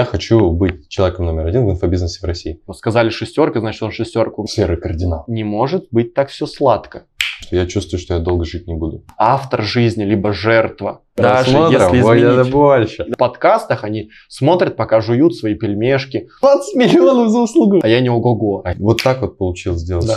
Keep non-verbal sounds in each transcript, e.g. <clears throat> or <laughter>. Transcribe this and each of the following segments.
Я хочу быть человеком номер один в инфобизнесе в России. Сказали шестерка, значит он шестерку. Серый кардинал. Не может быть так все сладко. Я чувствую, что я долго жить не буду. Автор жизни, либо жертва. Даже если изменить больше. в подкастах, они смотрят, пока жуют свои пельмешки. 20 миллионов за услугу. А я не ого-го. Вот так вот получилось сделать. Да.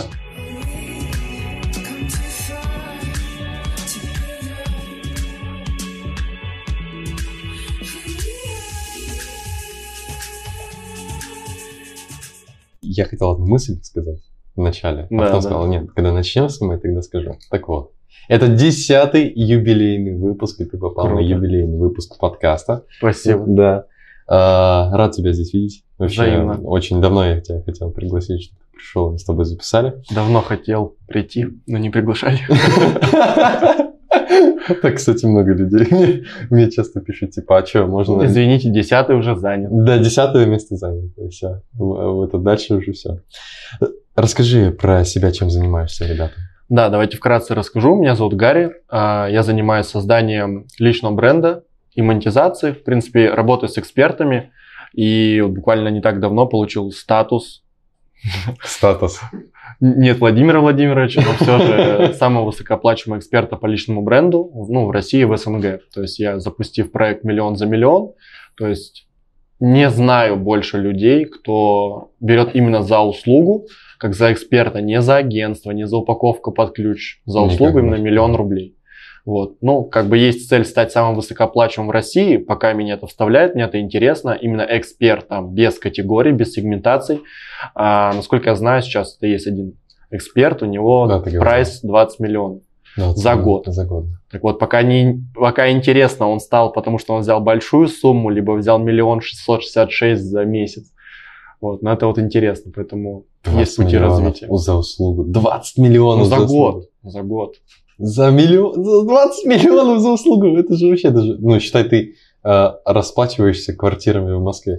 Я хотел одну мысль сказать в начале, а Да, потом да. сказал, нет, когда начнем с мы, тогда скажу. Так вот, это десятый юбилейный выпуск, и ты попал Круто. на юбилейный выпуск подкаста. Спасибо. Да. А, рад тебя здесь видеть. Вообще, Взаимно. очень давно я тебя хотел пригласить, чтобы ты пришел, мы с тобой записали. Давно хотел прийти, но не приглашали. <laughs> <laughs> Так, кстати, много людей мне, мне часто пишут, типа, а что, можно... Извините, десятый уже занят. Да, десятое место занято, все. Это дальше уже все. Расскажи про себя, чем занимаешься, ребята. Да, давайте вкратце расскажу. Меня зовут Гарри. А, Я занимаюсь созданием личного бренда и монетизацией. В принципе, работаю с экспертами. И вот буквально не так давно получил статус. Статус. Нет Владимира Владимировича, но все же <laughs> самого высокооплачиваемого эксперта по личному бренду ну, в России в СНГ. То есть я, запустив проект «Миллион за миллион», то есть не знаю больше людей, кто берет именно за услугу, как за эксперта, не за агентство, не за упаковку под ключ, за Никак услугу именно больше. миллион рублей. Вот. Ну, как бы есть цель стать самым высокооплачиваемым в России, пока меня это вставляет, мне это интересно, именно эксперт там, без категорий, без сегментаций. А, насколько я знаю, сейчас это есть один эксперт, у него Да, прайс 20 миллионов. Да, За год. За год. Так вот, пока, не, пока интересно, он стал, потому что он взял большую сумму, либо взял миллион шестьсот шестьдесят шесть за месяц. Вот, но это вот интересно, поэтому 20 есть пути развития. За услугу. 20 миллионов Ну, за услугу. год, за год. За миллион, за 20 миллионов за услугу. Это же вообще даже, ну, считай, ты э, расплачиваешься квартирами в Москве.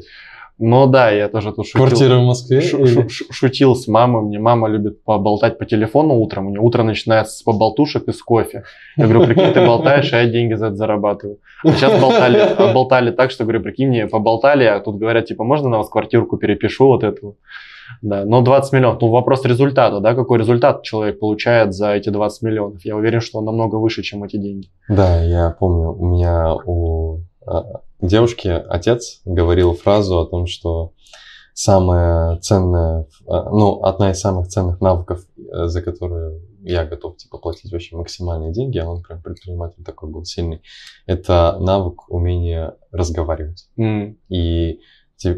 Ну да, я тоже тут шутил. Квартира в Москве? Шу- шу- шу- шутил с мамой. Мне мама любит поболтать по телефону утром. У нее утро начинается с поболтушек и с кофе. Я говорю, прикинь, ты болтаешь, а я деньги за это зарабатываю. А сейчас болтали, а болтали так, что говорю, прикинь, мне поболтали, а тут говорят, типа, можно на вас квартирку перепишу вот эту? Да, но 20 миллионов. Ну, вопрос результата, да, какой результат человек получает за эти 20 миллионов. Я уверен, что он намного выше, чем эти деньги. Да, я помню, у меня у э, девушки отец говорил фразу о том, что самое ценное, э, ну, одна из самых ценных навыков, э, за которую я готов, типа, платить вообще максимальные деньги, а он прям предприниматель такой был сильный, это навык умения разговаривать М, и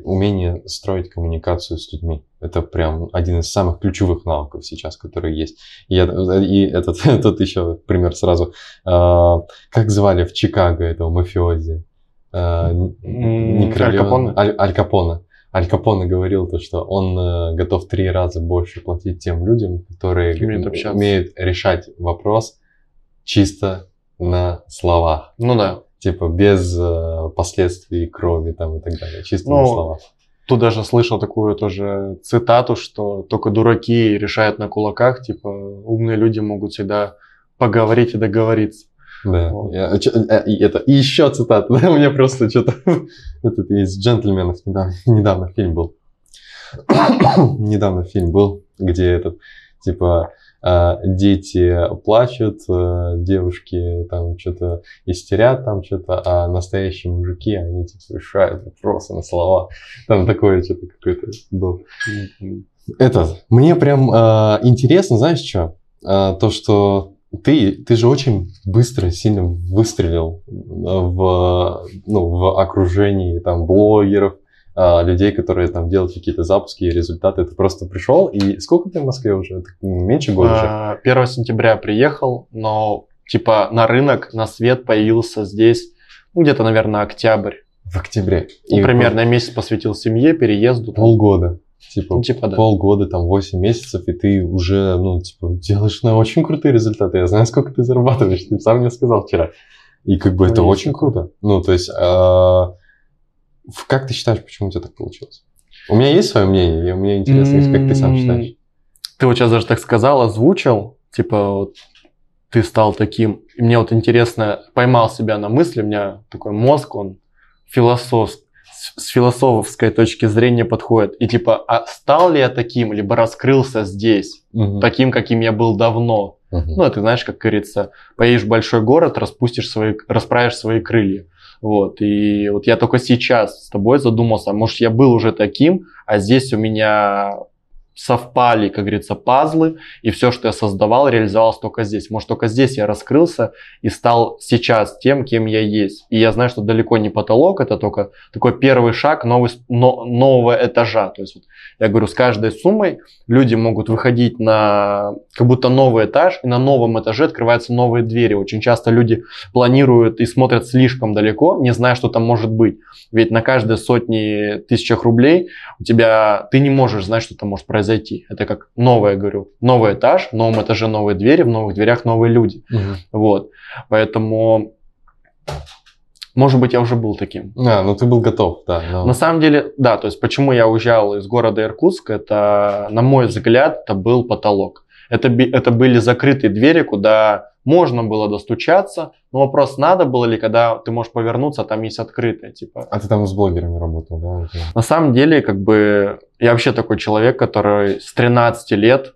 умение строить коммуникацию с людьми. Это прям один из самых ключевых навыков сейчас, которые есть. И, я- и этот, <laughs> тут еще пример сразу. А, как звали в Чикаго этого мафиози? А, не Аль Капоне? Аль, Аль Капоне. Аль Капоне говорил то, что он э, готов три раза больше платить тем людям, которые Умеют общаться. умеют решать вопрос чисто на словах. Ну да. Типа без э, последствий крови там и так далее. Чисто на Ну, словах. Тут даже слышал такую тоже цитату, что только дураки решают на кулаках, типа умные люди могут всегда поговорить и договориться. Да. Вот. Я- э, это, и еще цитата. <laughs> Да, у меня просто что-то... <laughs> Этот из «Джентльменов» недавно, <laughs> недавно фильм был. <coughs> недавно фильм был, где этот, типа, дети плачут, э, девушки там что-то истерят, там что-то, а настоящие мужики, они типа решают вопросы на слова. Там такое что-то какое-то было. Это, мне прям э, интересно, знаешь что? Э, то, что ты, ты же очень быстро, сильно выстрелил э, в, ну, в окружении там блогеров, э, людей, которые там делают какие-то запуски и результаты. Ты просто пришел, и сколько ты в Москве уже? Меньше года же? А, 1 сентября приехал, но типа на рынок, на свет появился здесь ну, где-то, наверное, октябрь. В октябре. Ну, И примерно месяц посвятил семье, переезду. полгода. Типа, Ну, типа, да. полгода, там, 8 месяцев, и ты уже, ну, типа, делаешь на очень крутые результаты. Я знаю, сколько ты зарабатываешь, ты сам мне сказал вчера. И как бы Ну, это очень такое. круто. Ну, то есть, а, в- как ты считаешь, почему у тебя так получилось? У меня есть свое мнение, и мне интересно, как ты сам считаешь. Ты вот сейчас даже так сказал, озвучил, типа вот ты стал таким. И мне вот интересно, поймал себя на мысли, у меня такой мозг, он философ, с, философской точки зрения подходит. И типа, а стал ли я таким, либо раскрылся здесь, Мгм. таким, каким я был давно? Мгм. Ну, ты знаешь, как говорится, поедешь в большой город, распустишь свои, расправишь свои крылья. Вот, и вот я только сейчас с тобой задумался, может, я был уже таким, а здесь у меня совпали, как говорится, пазлы, и все, что я создавал, реализовалось только здесь. Может, только здесь я раскрылся и стал сейчас тем, кем я есть. И я знаю, что далеко не потолок, это только такой первый шаг новый, но- нового этажа. То есть, вот, я говорю, с каждой суммой люди могут выходить на как будто новый этаж, и на новом этаже открываются новые двери. Очень часто люди планируют и смотрят слишком далеко, не зная, что там может быть. Ведь на каждой сотни тысячах рублей у тебя ты не можешь знать, что там может произойти. Это как новое, говорю, новый этаж, в новом этаже новые двери, в новых дверях новые люди. Мгм. Вот. Поэтому, может быть, я уже был таким. А, ну ты был готов, да. но- На самом деле, да, то есть почему я уезжал из города Иркутск, это, на мой взгляд, это был потолок. Это, это были закрытые двери, куда можно было достучаться, но вопрос, надо было ли, когда ты можешь повернуться, а там есть открытое, типа. А ты там с блогерами работал, да? На самом деле, как бы, я вообще такой человек, который с 13 лет,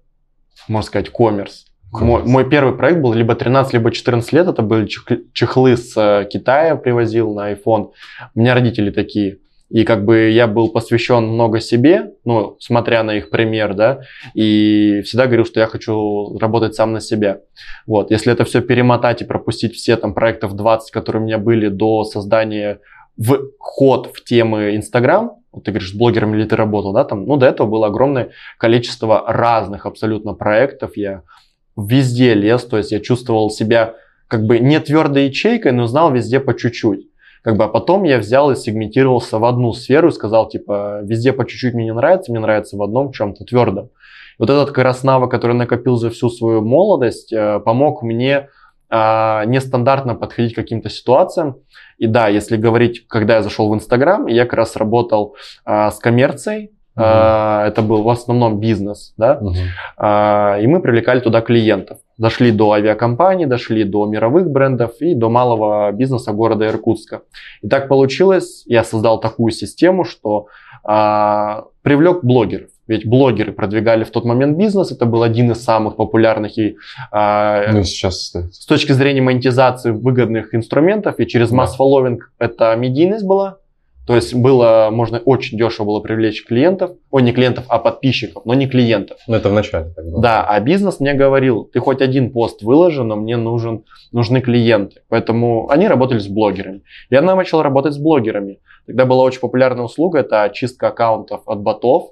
можно сказать, коммерс. Мой, мой первый проект был либо 13, либо 14 лет. Это были чех- чехлы с э, Китая, привозил на iPhone. У меня родители такие. И как бы я был посвящен много себе, ну, смотря на их пример, да, и всегда говорил, что я хочу работать сам на себя. Вот, если это все перемотать и пропустить все там проектов 20, которые у меня были до создания в ход в темы Инстаграм, вот ты говоришь, с блогерами ли ты работал, да, там, ну, до этого было огромное количество разных абсолютно проектов, я везде лез, то есть я чувствовал себя как бы не твердой ячейкой, но знал везде по чуть-чуть. Как бы, а потом я взял и сегментировался в одну сферу и сказал, типа, везде по чуть-чуть мне не нравится, мне нравится в одном чем-то твердом. Вот этот как раз навык, который накопил за всю свою молодость, э, помог мне а, нестандартно подходить к каким-то ситуациям. И да, если говорить, когда я зашел в Инстаграм, я как раз работал а, с коммерцией, а, это был в основном бизнес, да, а, и мы привлекали туда клиентов. Дошли до авиакомпаний, дошли до мировых брендов и до малого бизнеса города Иркутска. И так получилось, я создал такую систему, что а, привлек блогеров. Ведь блогеры продвигали в тот момент бизнес, это был один из самых популярных и а, Ну сейчас, с точки зрения монетизации выгодных инструментов, и через Да. масс-фолловинг это медийность была. То есть было, можно очень дешево было привлечь клиентов, ой, не клиентов, а подписчиков, но не клиентов. Ну это в начале так было. Да, а бизнес мне говорил, ты хоть один пост выложи, но мне нужен, нужны клиенты. Поэтому они работали с блогерами. Я начал работать с блогерами. Тогда была очень популярная услуга, это очистка аккаунтов от ботов.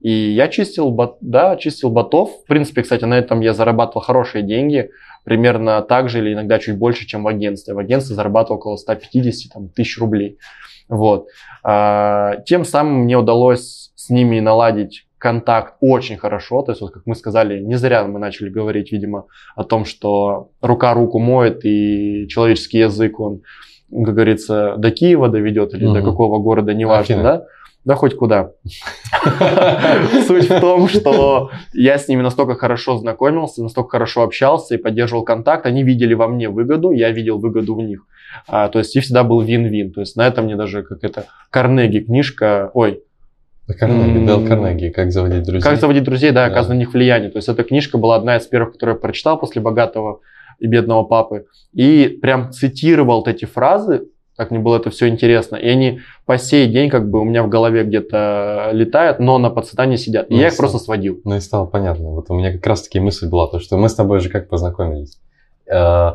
И я чистил, бот, да, чистил ботов. В принципе, кстати, на этом я зарабатывал хорошие деньги. Примерно так же или иногда чуть больше, чем в агентстве. В агентстве зарабатывал около 150 там, тысяч рублей. Вот. А, тем самым мне удалось с ними наладить контакт очень хорошо. То есть, вот как мы сказали, не зря мы начали говорить, видимо, о том, что рука руку моет, и человеческий язык, он, как говорится, до Киева доведет или до Мгм. какого города, неважно, Афины. да? Да хоть куда. <laughs> Суть в том, что я с ними настолько хорошо знакомился, настолько хорошо общался и поддерживал контакт. Они видели во мне выгоду, я видел выгоду в них. А, то есть и всегда был вин-вин. То есть на этом мне даже как это Карнеги книжка, ой, Карнеги, Дэл. Карнеги, как заводить друзей. как заводить друзей, да, Да. оказывать на них влияние. То есть эта книжка была одна из первых, которую я прочитал после богатого и бедного папы. И прям цитировал вот эти фразы, как мне было это все интересно. И они по сей день как бы у меня в голове где-то летают, но на подсознании сидят. И Ну, я их просто сводил. Ну и стало понятно. Вот у меня как раз таки мысль была, то, что мы с тобой же как познакомились. Э,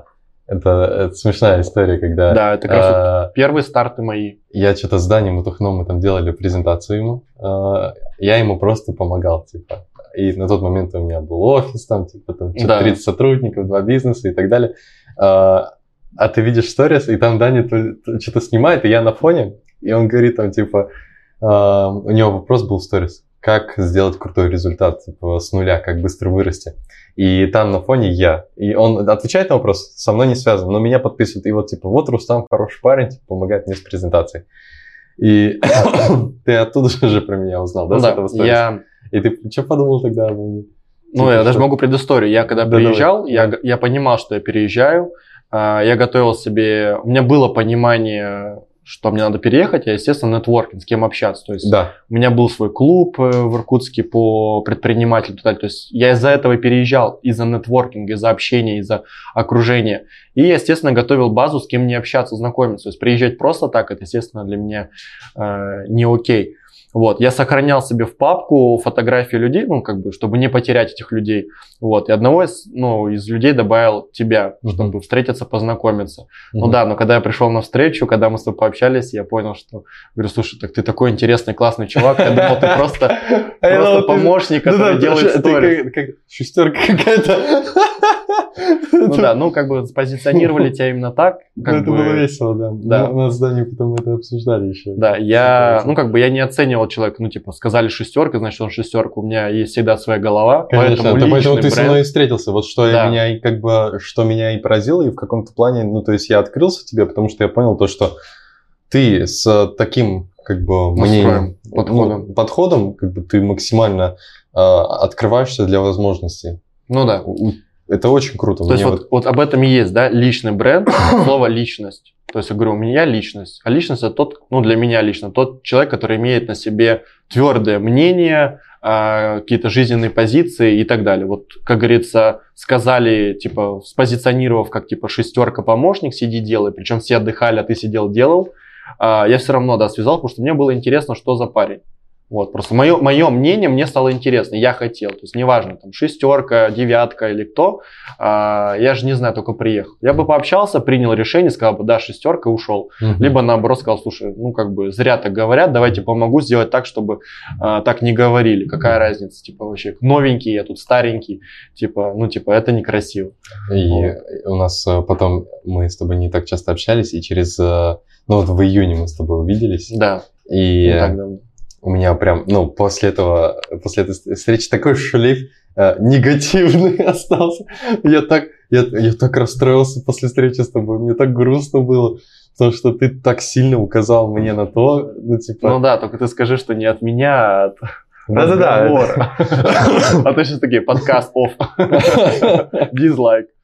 Это, это смешная история, когда Да, это как раз вот первые старты мои. я что-то с Даней Матухном мы там делали презентацию ему. Э, Я ему просто помогал, типа. И на тот момент у меня был офис, там, типа, там, Да. 30 сотрудников, два бизнеса и так далее. Э, А ты видишь сторис, и там Даня то- то что-то снимает, и я на фоне, и он говорит там, типа, э, у него вопрос был в сторис, как сделать крутой результат, типа, с нуля, как быстро вырасти. И там на фоне я. И он отвечает на вопрос, со мной не связан, но меня подписывает. И вот, типа, вот Рустам хороший парень, типа, помогает мне с презентацией. И <coughs> ты оттуда же про меня узнал, да, Ну с да, этого сторис? я, И ты что подумал тогда обо мне? ну, Типа, я даже что? могу предысторию. Я когда Да, приезжал, давай. я, я понимал, что я переезжаю. А, Я готовил себе... У меня было понимание, что мне надо переехать, я, естественно, нетворкинг, с кем общаться. То есть Да. у меня был свой клуб э, в Иркутске по предпринимателю. То есть я из-за этого переезжал, из-за нетворкинга, из-за общения, из-за окружения. И, естественно, готовил базу, с кем мне общаться, знакомиться. То есть приезжать просто так, это, естественно, для меня э, не окей. Вот, я сохранял себе в папку фотографии людей, ну, как бы, чтобы не потерять этих людей. Вот, и одного из, ну, из людей добавил тебя, Мгм. чтобы встретиться, познакомиться. Ну Мгм. да, но когда я пришел на встречу, когда мы с тобой пообщались, я понял, что, говорю, слушай, так ты такой интересный, классный чувак, я думал, ты просто, <laughs> помощник, Ну который делает как шестерка <laughs> какая-то. Ну да, ну как бы позиционировали <laughs> тебя именно так, Ну, это бы, было весело, да. Да. На- На здании потом это обсуждали еще. Да, я, ну как бы я не оценивал человека, ну типа сказали шестерка, значит он шестерка, у меня есть всегда своя голова, Конечно, поэтому ты со бренд- мной и встретился. Вот что Да. меня и как бы, что меня и поразило, и в каком-то плане, ну, то есть я открылся тебе, потому что я понял то, что ты с таким, как бы, мнением, подходом. ну, подходом, как бы ты максимально э, открываешься для возможностей. Ну да. Это очень круто. То есть Мне вот, вот об этом и есть, да, личный бренд, <coughs> слово личность. То есть я говорю, у меня личность. А личность это тот, ну для меня лично, тот человек, который имеет на себе твердое мнение, а, какие-то жизненные позиции и так далее. Вот, как говорится, сказали, типа, спозиционировав как, типа, шестерка помощник, сиди, делай. Причем все отдыхали, а ты сидел, делал. А, я все равно, да, связал, потому что мне было интересно, что за парень. Вот, просто мое, мое мнение мне стало интересно, я хотел. То есть неважно, там, шестерка, девятка или кто, а, я же не знаю, только приехал. Я бы пообщался, принял решение, сказал бы, да, шестерка, ушел. Мгм. Либо наоборот сказал, слушай, ну как бы зря так говорят, давайте помогу сделать так, чтобы а, так не говорили. Какая разница, типа вообще новенький, я тут старенький, типа, ну типа это некрасиво. И Вот. у нас э, потом мы с тобой не так часто общались, и через, э, ну вот в июне мы с тобой увиделись, Да, и не так давно. У меня прям, ну, после этого, после этой встречи такой шлейф э, негативный <laughs> остался. Я так, я, я так расстроился после встречи с тобой, мне так грустно было, потому что ты так сильно указал мне на то, ну, типа... Ну да, только ты скажи, что не от меня, а от Да-да-да. разговора. <laughs> А то сейчас такие, подкаст офф. Дизлайк. <laughs>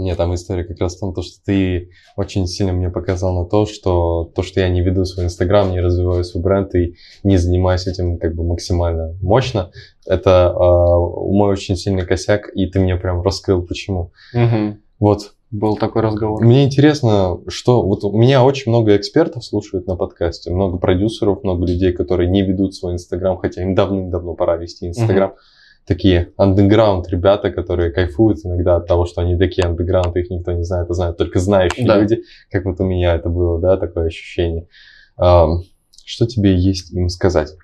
Нет, там история как раз в том, то, что ты очень сильно мне показал на то, что то, что я не веду свой инстаграм, не развиваю свой бренд и не занимаюсь этим как бы максимально мощно, это э, мой очень сильный косяк, и ты мне прям раскрыл, почему. Мгм. Вот, Был такой разговор. мне интересно, что вот у меня очень много экспертов слушают на подкасте, много продюсеров, много людей, которые не ведут свой инстаграм, хотя им давным-давно пора вести инстаграм. Такие андеграунд ребята, которые кайфуют иногда от того, что они такие андеграунд, их никто не знает, а знают только знающие Да. люди, как вот у меня это было, да, такое ощущение. Ам, Что тебе есть им сказать?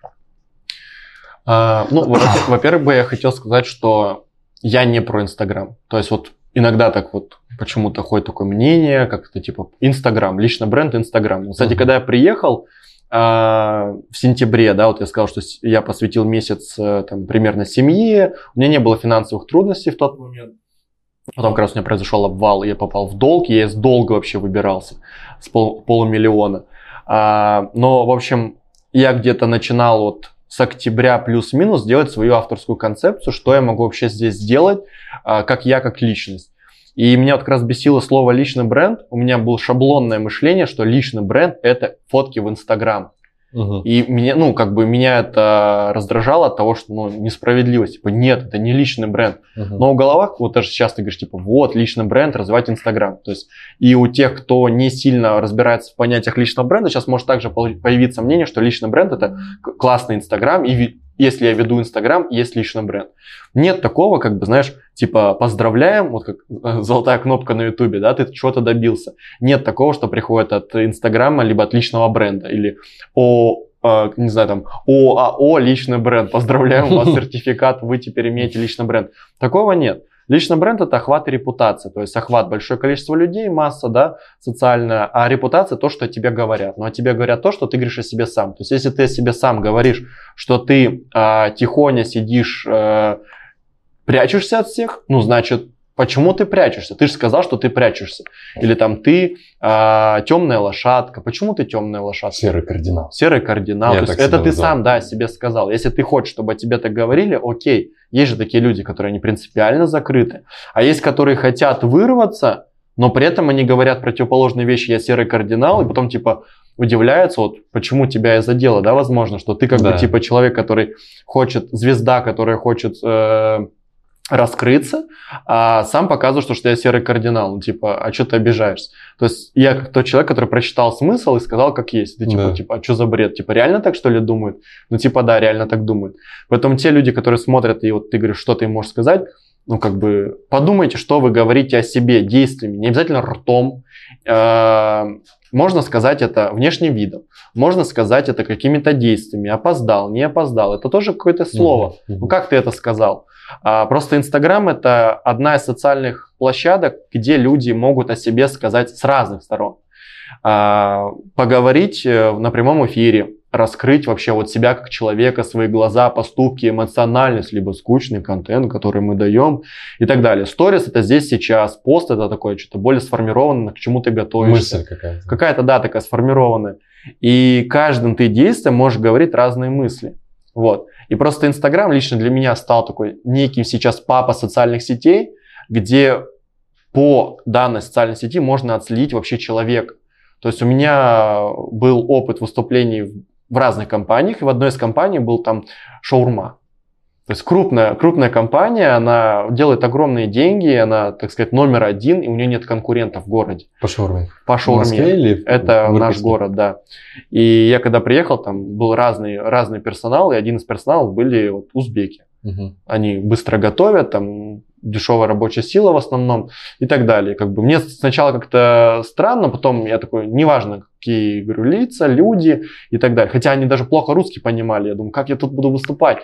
А, ну, во- во-первых, бы я хотел сказать, что я не про Инстаграм. То есть вот иногда так вот почему-то ходит такое мнение, как это типа Инстаграм, лично бренд Инстаграм. Кстати, Мгм. когда я приехал в сентябре, да, вот я сказал, что я посвятил месяц э, там примерно семье, у меня не было финансовых трудностей в тот момент. Потом как раз у меня произошел обвал, я попал в долг, я из долга вообще выбирался с пол- полумиллиона. А, но, в общем, я где-то начинал вот с октября плюс-минус делать свою авторскую концепцию, что я могу вообще здесь сделать, а, как я, как личность. И меня вот как раз бесило слово личный бренд. У меня было шаблонное мышление, что личный бренд это фотки в Инстаграм. И меня, ну, как бы меня это раздражало от того, что, ну, несправедливость. Типа, нет, это не личный бренд. Мгм. Но у головах, вот даже сейчас ты говоришь, типа, вот, личный бренд, развивать Инстаграм. То есть, и у тех, кто не сильно разбирается в понятиях личного бренда, сейчас может также появиться мнение, что личный бренд это классный Инстаграм, и если я веду Инстаграм, есть личный бренд. Нет такого, как бы, знаешь, типа, поздравляем, вот как э, золотая кнопка на Ютубе, да, ты чего-то добился. Нет такого, что приходит от Инстаграма, либо от личного бренда, или о э, не знаю, там, ОАО, личный бренд, поздравляем, вас <laughs> сертификат, вы теперь имеете личный бренд. Такого нет. Личный бренд это охват и репутация, то есть охват большое количество людей, масса, да, социальная, а репутация то, что о тебе говорят. Но о тебе говорят то, что ты говоришь о себе сам. То есть если ты о себе сам говоришь, что ты а, тихоня сидишь, э, прячешься от всех, ну значит, почему ты прячешься? Ты же сказал, что ты прячешься. Или там ты а, темная лошадка. Почему ты темная лошадка? Серый кардинал. Серый кардинал. Я То есть это ты сам, да, себе сказал. Если ты хочешь, чтобы о тебе так говорили, окей. Есть же такие люди, которые не принципиально закрыты. А есть, которые хотят вырваться, но при этом они говорят противоположные вещи. Я серый кардинал, и потом типа удивляются, вот почему тебя и задело, да, возможно, что ты как Да. бы типа человек, который хочет, звезда, которая хочет э, раскрыться, а сам показываешь, что, что я серый кардинал, ну, типа, а что ты обижаешься? То есть я как тот человек, который прочитал смысл и сказал, как есть. Ты типа, Да. типа, а что за бред? Типа, реально так, что ли, думают? Ну, типа, да, реально так думают. Поэтому те люди, которые смотрят, и вот ты говоришь, что ты им можешь сказать, ну, как бы, подумайте, что вы говорите о себе действиями, не обязательно ртом. Э, Можно сказать это внешним видом, можно сказать это какими-то действиями, опоздал, не опоздал, это тоже какое-то слово. Мгм. Ну, как ты это сказал? А, Просто Инстаграм это одна из социальных площадок, где люди могут о себе сказать с разных сторон. А, Поговорить э, на прямом эфире, раскрыть вообще вот себя как человека, свои глаза, поступки, эмоциональность, либо скучный контент, который мы даем и так далее. Сторис это здесь сейчас, пост это такое что-то более сформированное, к чему ты готовишься. Мысль какая-то. Какая-то, да, такая сформированная. И каждым ты действием можешь говорить разные мысли. Вот. И просто Инстаграм лично для меня стал такой неким сейчас папа социальных сетей, где по данной социальной сети можно отследить вообще человека. То есть у меня был опыт выступлений в- в разных компаниях, и в одной из компаний был там шаурма. То есть крупная, крупная компания, она делает огромные деньги, она, так сказать, номер один, и у нее нет конкурентов в городе По шаурме. по В шаурме. Москве или в- Это в наш город, да. И я когда приехал, там был разный, разный персонал, и один из персоналов были вот узбеки. Мгм. Они быстро готовят, там дешевая рабочая сила в основном и так далее. Как бы мне сначала как-то странно, потом я такой, неважно, какие, говорю, лица, люди и так далее. Хотя они даже плохо русский понимали. Я думаю, как я тут буду выступать?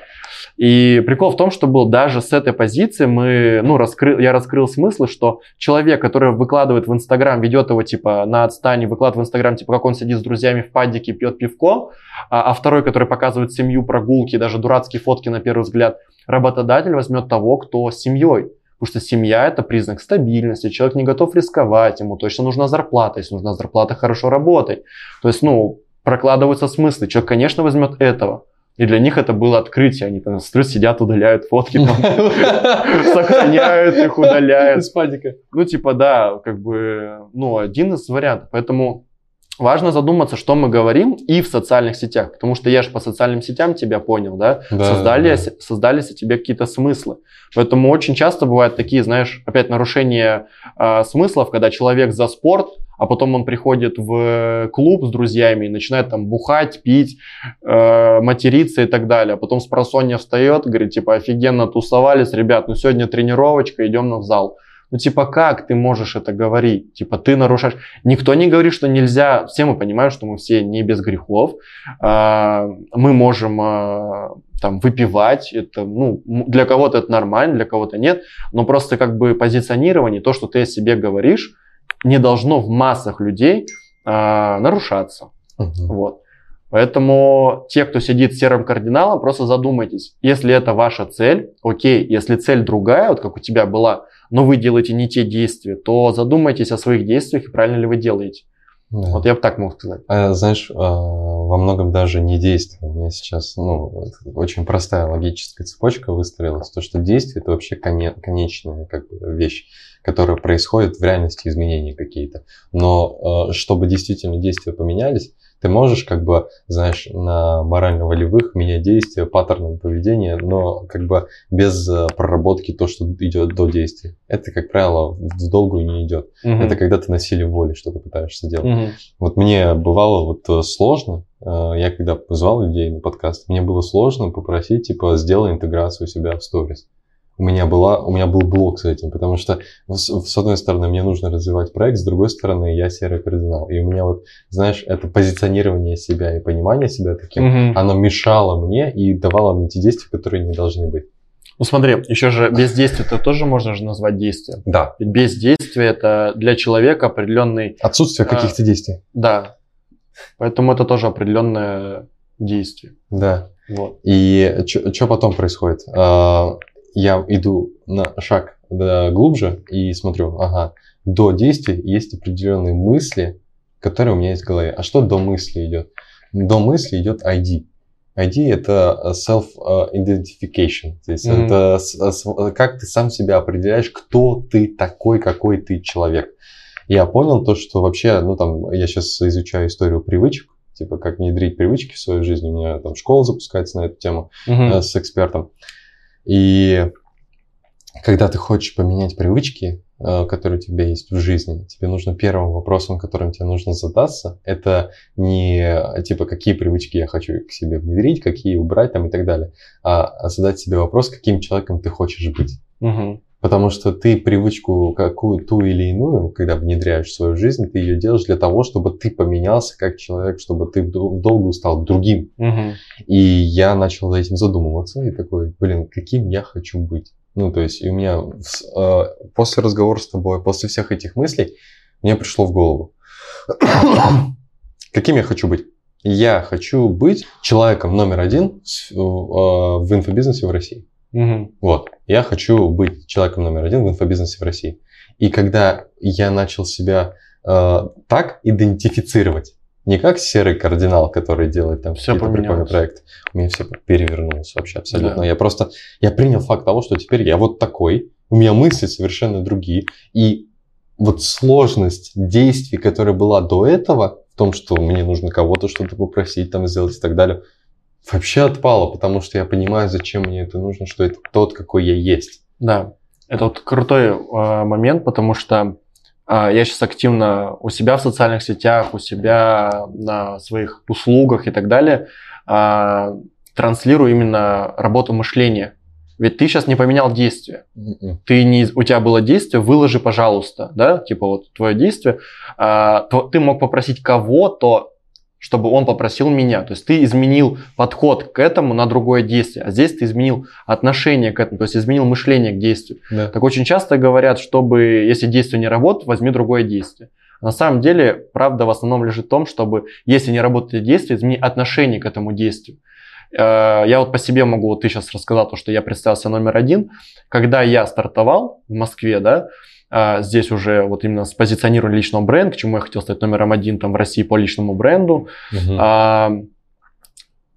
И прикол в том, что был даже с этой позиции мы, ну, раскрыл, я раскрыл смыслы, что человек, который выкладывает в Инстаграм, ведет его типа на отстане, выкладывает в Инстаграм, типа как он сидит с друзьями в падике, пьет пивко, а, а второй, который показывает семью, прогулки, даже дурацкие фотки на первый взгляд, работодатель возьмет того, кто с семьей. Потому что семья это признак стабильности, человек не готов рисковать, ему точно нужна зарплата, если нужна зарплата, хорошо работай. То есть, ну, прокладываются смыслы. Человек, конечно, возьмет этого. И для них это было открытие. Они там сидят, удаляют фотки, <laughs> сохраняют их, удаляют. Из. Ну, типа, да, как бы, ну, один из вариантов. Поэтому важно задуматься, что мы говорим и в социальных сетях. Потому что я же по социальным сетям тебя понял, да? Да, создали, да. создались о тебе какие-то смыслы. Поэтому очень часто бывают такие, знаешь, опять нарушения а, смыслов, когда человек за спорт, а потом он приходит в клуб с друзьями и начинает там бухать, пить, э, материться и так далее. А потом с просонья встает, говорит, типа, офигенно тусовались, ребят, ну сегодня тренировочка, идем на зал. Ну, типа, как ты можешь это говорить? Типа, ты нарушаешь. Никто не говорит, что нельзя. Все мы понимаем, что мы все не без грехов. А, Мы можем а, там выпивать. Это, ну, для кого-то это нормально, для кого-то нет. Но просто как бы позиционирование, то, что ты о себе говоришь, не должно в массах людей а, нарушаться. Мгм. Вот. Поэтому те, кто сидит серым кардиналом, просто задумайтесь. Если это ваша цель, окей. Если цель другая, вот как у тебя была, но вы делаете не те действия, то задумайтесь о своих действиях и правильно ли вы делаете. Да. Вот я бы так мог сказать. А, знаешь, а, во многом даже не действие. У меня сейчас ну, очень простая логическая цепочка выстроилась. То, что действие это вообще коне- конечная как бы, вещь, которая происходит в реальности изменения какие-то. Но а, чтобы действительно действия поменялись, ты можешь, как бы, знаешь, на морально-волевых менять действия, паттерны поведения, но как бы без э, проработки то, что идет до действия. Это, как правило, в долгую не идет. Мгм. Это когда ты насилием воли что-то пытаешься делать. Мгм. Вот мне бывало вот э, сложно, э, я когда позвал людей на подкаст, мне было сложно попросить, типа, сделай интеграцию себя в сторис. У меня, была, у меня был блок с этим, потому что с, одной стороны мне нужно развивать проект, с другой стороны я серый кардинал. И у меня вот, знаешь, это позиционирование себя и понимание себя таким, Мгм. оно мешало мне и давало мне те действия, которые не должны быть. Ну смотри, еще же бездействие это тоже можно же назвать действием. Да. Бездействие это для человека определенный, Отсутствие А, каких-то действий. да. Поэтому это тоже определенное действие. Да. Вот. И что потом происходит? Я иду на шаг глубже и смотрю, ага, до действий есть определенные мысли, которые у меня есть в голове. А что до мысли идет? До мысли идет ID. ID это self-identification. То есть Мгм. это с- с- как ты сам себя определяешь, кто ты такой, какой ты человек. я понял то, что вообще, ну там, я сейчас изучаю историю привычек, типа как внедрить привычки в свою жизнь. У меня там школа запускается на эту тему э, с экспертом. И когда ты хочешь поменять привычки, э, которые у тебя есть в жизни, тебе нужно первым вопросом, которым тебе нужно задаться, это не типа какие привычки я хочу к себе внедрить, какие убрать там и так далее, а, задать себе вопрос, каким человеком ты хочешь быть. Мгм. Потому что ты привычку какую ту или иную, когда внедряешь в свою жизнь, ты ее делаешь для того, чтобы ты поменялся как человек, чтобы ты в дол- в долгую стал другим. Мгм. И я начал за этим задумываться и такой, блин, каким я хочу быть. Ну, то есть, и у меня э, после разговора с тобой, после всех этих мыслей, мне пришло в голову, <coughs> каким я хочу быть. Я хочу быть человеком номер один с- э, в инфобизнесе в России. Мгм. Вот. Я хочу быть человеком номер один в инфобизнесе в России. И когда я начал себя э, так идентифицировать, не как серый кардинал, который делает там прикольные поменялось. проекты, у меня все перевернулось вообще абсолютно. Да. Я просто, я принял факт того, что теперь я вот такой, у меня мысли совершенно другие. И вот сложность действий, которая была до этого, в том, что мне нужно кого-то что-то попросить, там сделать и так далее, вообще отпала, потому что я понимаю, зачем мне это нужно, что это тот, какой я есть. Да, это вот крутой э, момент, потому что э, я сейчас активно у себя в социальных сетях, у себя на своих услугах и так далее э, транслирую именно работу мышления. Ведь ты сейчас не поменял действие. М-м. Ты не, у тебя было действие, выложи, пожалуйста, да, типа вот твое действие. А, то- ты мог попросить кого-то, чтобы он попросил меня. То есть ты изменил подход к этому на другое действие. А здесь ты изменил отношение к этому, то есть изменил мышление к действию. Да. Так очень часто говорят, чтобы, если действие не работает, возьми другое действие. На самом деле, правда в основном лежит в том, чтобы, если не работает действие, измени отношение к этому действию. Э, Я вот по себе могу, вот ты сейчас рассказал то, что я представился номер один. Когда я стартовал в Москве, да, здесь уже вот именно с позиционированием личного бренда, к чему я хотел стать номером один там в России по личному бренду, Мгм. а,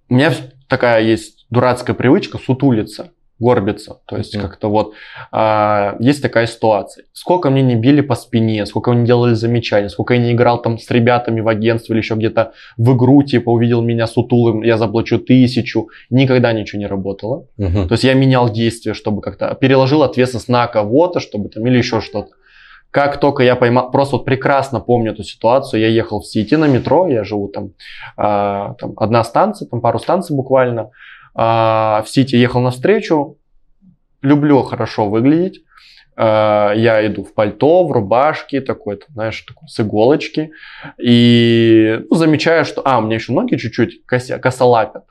у меня такая есть дурацкая привычка сутулиться, горбиться. То есть Мгм. как-то вот а, есть такая ситуация. Сколько мне не били по спине, сколько мне делали замечания, сколько я не играл там с ребятами в агентстве или еще где-то в игру, типа увидел меня сутулым, я заплачу тысячу. Никогда ничего не работало. Мгм. То есть я менял действия, чтобы как-то переложил ответственность на кого-то, чтобы там или еще что-то. Как только я поймал, просто вот прекрасно помню эту ситуацию, я ехал в Сити на метро, я живу там, а, там одна станция, там пару станций буквально, А, в Сити ехал навстречу, люблю хорошо выглядеть, А, я иду в пальто, в рубашке, такой, знаешь, такой, с иголочки, и ну, замечаю, что, а, у меня еще ноги чуть-чуть кося, косолапят,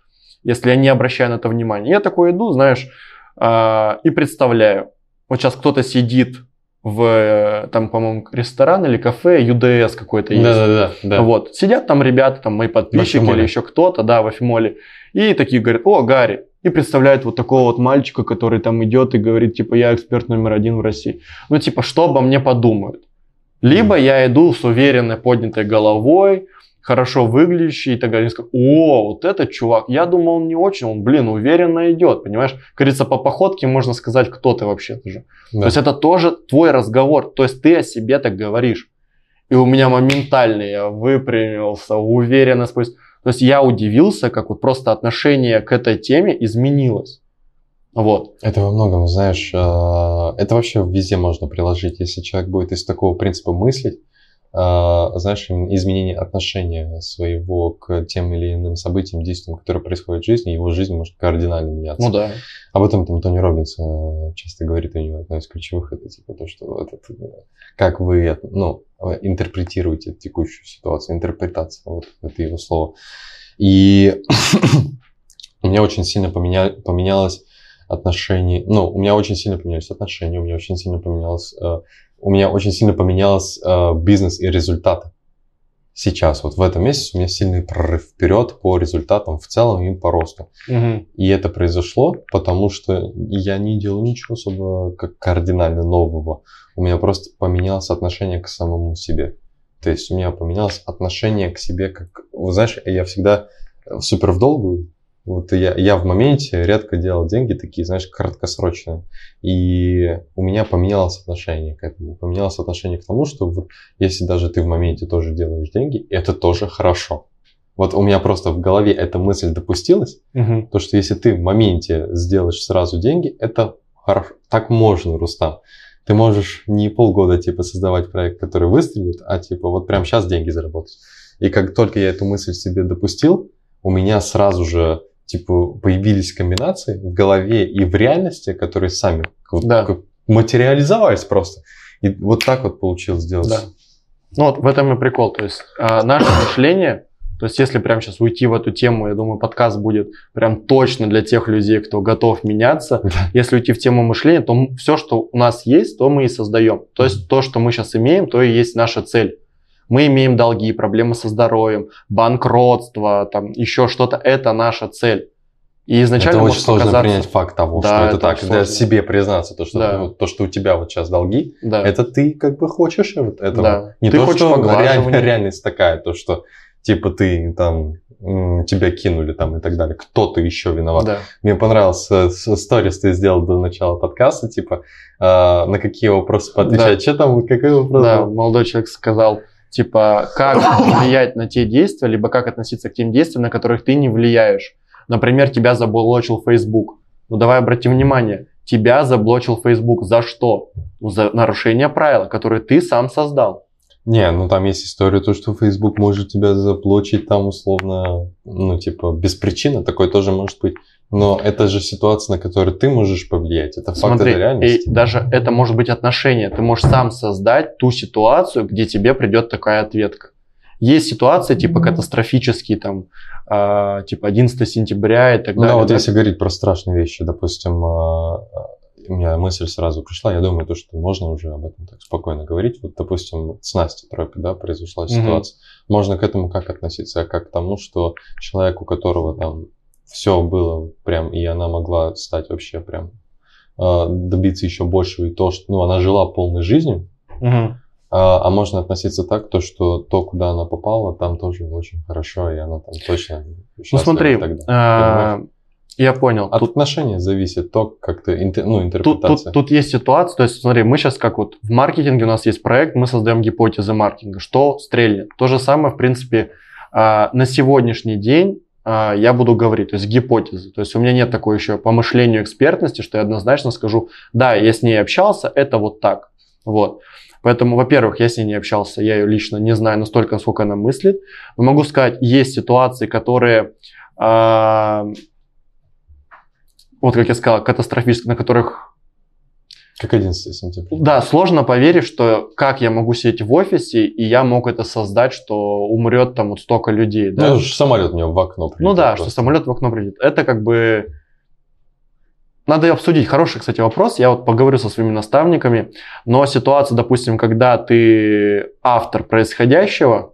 если я не обращаю на это внимания. Я такой иду, знаешь, а, и представляю, вот сейчас кто-то сидит в, э, там, по-моему, ресторан или кафе, ЮДС какой-то есть. Да-да-да. да. Вот, сидят там ребята, там мои подписчики или еще кто-то, да, в Афимоле, и такие говорят, о, Гарри, и представляют вот такого вот мальчика, который там идет и говорит, типа, я эксперт номер один в России. Ну, типа, что обо мне подумают? Либо я иду с уверенной поднятой головой, хорошо выглядящий и так далее. Скажут, о, вот этот чувак, я думал, он не очень, он, блин, уверенно идет, понимаешь? Как говорится, по походке можно сказать, кто ты вообще-то же. Да. То есть это тоже твой разговор, то есть ты о себе так говоришь. И у меня моментально я выпрямился, уверенно спустя. То есть я удивился, как вот просто отношение к этой теме изменилось. Вот. Это во многом, знаешь, э, это вообще везде можно приложить. Если человек будет из такого принципа мыслить, знаешь, им изменение отношения своего к тем или иным событиям, действиям, которые происходят в жизни, его жизнь может кардинально меняться. Ну да. Об этом там Тони Робинс э, часто говорит, у него одно из ключевых, это типа то, что этот, э, как вы ну, э, интерпретируете текущую ситуацию, интерпретация, вот это его слово. И <coughs> у меня очень сильно поменя... поменялось отношение, ну, у меня очень сильно поменялись отношения, у меня очень сильно поменялось, э, у меня очень сильно поменялось э, бизнес и результаты. Сейчас, вот в этом месяце у меня сильный прорыв вперед по результатам в целом и по росту. Мгм. И это произошло, потому что я не делал ничего особо как кардинально нового. У меня просто поменялось отношение к самому себе. То есть у меня поменялось отношение к себе, как, вы знаешь, я всегда супер в долгую Вот я, я в моменте редко делал деньги такие, знаешь, краткосрочные. И у меня поменялось отношение к этому. Поменялось отношение к тому, что вот если даже ты в моменте тоже делаешь деньги, это тоже хорошо. Вот у меня просто в голове эта мысль допустилась, Мгм. то, что если ты в моменте сделаешь сразу деньги, это хорошо. Так можно, Рустам. Ты можешь не полгода типа создавать проект, который выстрелит, а типа вот прямо сейчас деньги заработать. И как только я эту мысль себе допустил, у меня сразу же типа появились комбинации в голове и в реальности, которые сами вот Да. как материализовались просто. И вот так вот получилось сделать. Да. Ну вот в этом и прикол. То есть а, наше мышление, то есть если прямо сейчас уйти в эту тему, я думаю, подкаст будет прям точно для тех людей, кто готов меняться. Да. Если уйти в тему мышления, то все, что у нас есть, то мы и создаем. То есть то, что мы сейчас имеем, то и есть наша цель. Мы имеем долги, проблемы со здоровьем, банкротство, там еще что-то. Это наша цель. И изначально это очень сложно показаться- принять факт того, Да, что это, это так. Да, сложно. себе признаться, то что, Да. то, что у тебя вот сейчас долги, Да. это ты как бы хочешь этого. Да. Не Ты то, хочешь что реаль- <laughs> реальность такая, то, что типа ты там тебя кинули там и так далее. Кто ты еще виноват? Да. Мне понравился сторис ты сделал до начала подкаста, типа а, на какие вопросы поотвечать. Что там, какой вопрос? Да, молодой человек сказал, типа, как <laughs> влиять на те действия, либо как относиться к тем действиям, на которых ты не влияешь. Например, тебя заблочил Facebook. Ну давай обратим внимание, тебя заблочил Facebook. За что? Ну, За нарушение правил, которые ты сам создал. Не, ну там есть история, то, что Facebook может тебя заблочить там условно, ну типа без причины, такое тоже может быть. Но это же ситуация, на которую ты можешь повлиять. Это факт, Смотри, это реальность. и даже это может быть отношение. Ты можешь сам создать ту ситуацию, где тебе придет такая ответка. Есть ситуации типа катастрофические, там, а, типа 11 сентября и так Ну далее. да, вот да? если говорить про страшные вещи, допустим, а, у меня мысль сразу пришла, я думаю, то, что можно уже об этом так спокойно говорить. Вот, допустим, с Настей Тропи, да, произошла ситуация. Можно к этому как относиться? А Как к тому, что человек, у которого там все было прям, и она могла стать вообще прям а, добиться еще большего, и то, что ну, она жила полной жизнью, Мгм. а, а можно относиться так, то, что то, куда она попала, там тоже очень хорошо, и она там точно Ну смотри, так далее. а, я понял. От Тут, отношения зависит то, как ты, ну, тут, интерпретация. тут, тут есть ситуация, то есть смотри, мы сейчас как вот в маркетинге у нас есть проект, мы создаем гипотезы маркетинга, что стрельнет. То же самое, в принципе, а, на сегодняшний день я буду говорить, то есть гипотезы. То есть у меня нет такой еще по мышлению экспертности, что я однозначно скажу, да, я с ней общался, это вот так. Вот. Поэтому, во-первых, я с ней не общался, я ее лично не знаю настолько, насколько она мыслит. Но могу сказать, есть ситуации, которые, а, вот как я сказал, катастрофические, на которых Как 11 сентября. да, сложно поверить, что как я могу сидеть в офисе, и я мог это создать, что умрет там вот столько людей. Да? Ну, самолет у него в окно прилетел Ну да, просто. что самолет в окно прилетит. Это как бы... Надо обсудить. Хороший, кстати, вопрос. Я вот поговорю со своими наставниками. Но ситуация, допустим, когда ты автор происходящего,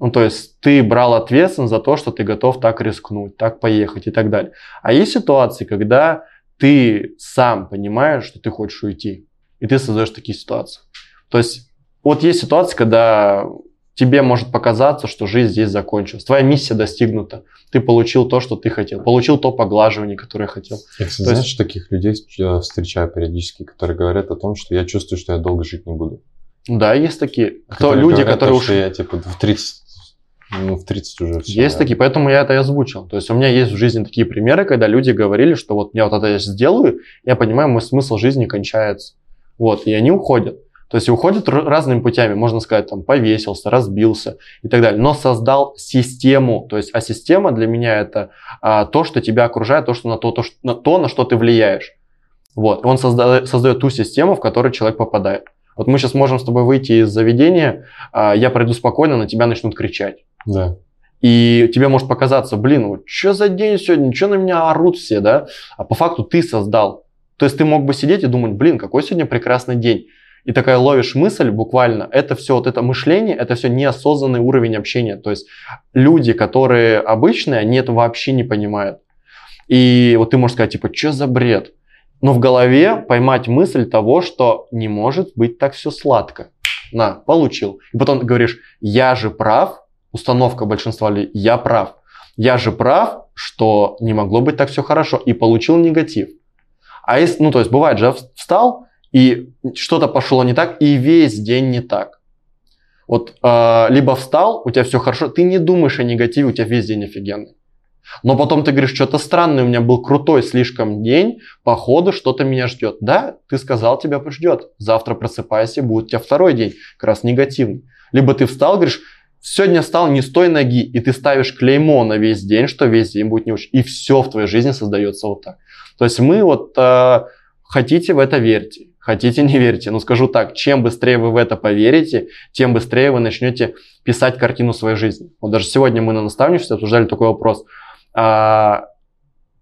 ну, то есть ты брал ответственность за то, что ты готов так рискнуть, так поехать и так далее. А есть ситуации, когда ты сам понимаешь, что ты хочешь уйти, и ты создаешь такие ситуации. То есть вот есть ситуация, когда тебе может показаться, что жизнь здесь закончилась. Твоя миссия достигнута. Ты получил то, что ты хотел. Получил то поглаживание, которое хотел. Я, кстати, То знаешь, таких людей э, встречаю периодически, которые говорят о том, что я чувствую, что я долго жить не буду. Да, есть такие. Кто, люди, говорят которые ушли. я типа в 30, ну, в 30 уже все. Есть такие, поэтому я это и озвучил. То есть у меня есть в жизни такие примеры, когда люди говорили, что вот я вот это сделаю, я понимаю, мой смысл жизни кончается. Вот, и они уходят. То есть уходят разными путями, можно сказать, там, повесился, разбился и так далее. Но создал систему. То есть, а система для меня это а, то, что тебя окружает, то, что на то, то, что- на то, на что ты влияешь. Вот. Он создает, создает ту систему, в которую человек попадает. Вот мы сейчас можем с тобой выйти из заведения, а, я пройду спокойно, на тебя начнут кричать. Да. И тебе может показаться, блин, вот что за день сегодня, что на меня орут все, да? А по факту ты создал. То есть ты мог бы сидеть и думать, блин, какой сегодня прекрасный день. И такая ловишь мысль буквально, это все, вот это мышление, это все неосознанный уровень общения. То есть люди, которые обычные, они это вообще не понимают. И вот ты можешь сказать, типа, что за бред? Но в голове поймать мысль того, что не может быть так все сладко. На, получил. И потом говоришь, я же прав, установка большинства людей, я прав. Я же прав, что не могло быть так все хорошо, и получил негатив. А если, ну, то есть бывает же, встал, и что-то пошло не так, и весь день не так. Вот э, либо встал, у тебя все хорошо, ты не думаешь о негативе, у тебя весь день офигенный. Но потом ты говоришь, что-то странное, у меня был крутой слишком день, походу что-то меня ждет. Да, ты сказал, тебя ждет. Завтра просыпайся, будет у тебя второй день, как раз негативный. Либо ты встал, говоришь, сегодня встал не с той ноги, и ты ставишь клеймо на весь день, что весь день будет не очень. И все в твоей жизни создается вот так. То есть мы вот э, хотите в это верьте, хотите не верьте. Но скажу так, чем быстрее вы в это поверите, тем быстрее вы начнете писать картину своей жизни. Вот даже сегодня мы на наставничестве обсуждали такой вопрос. А,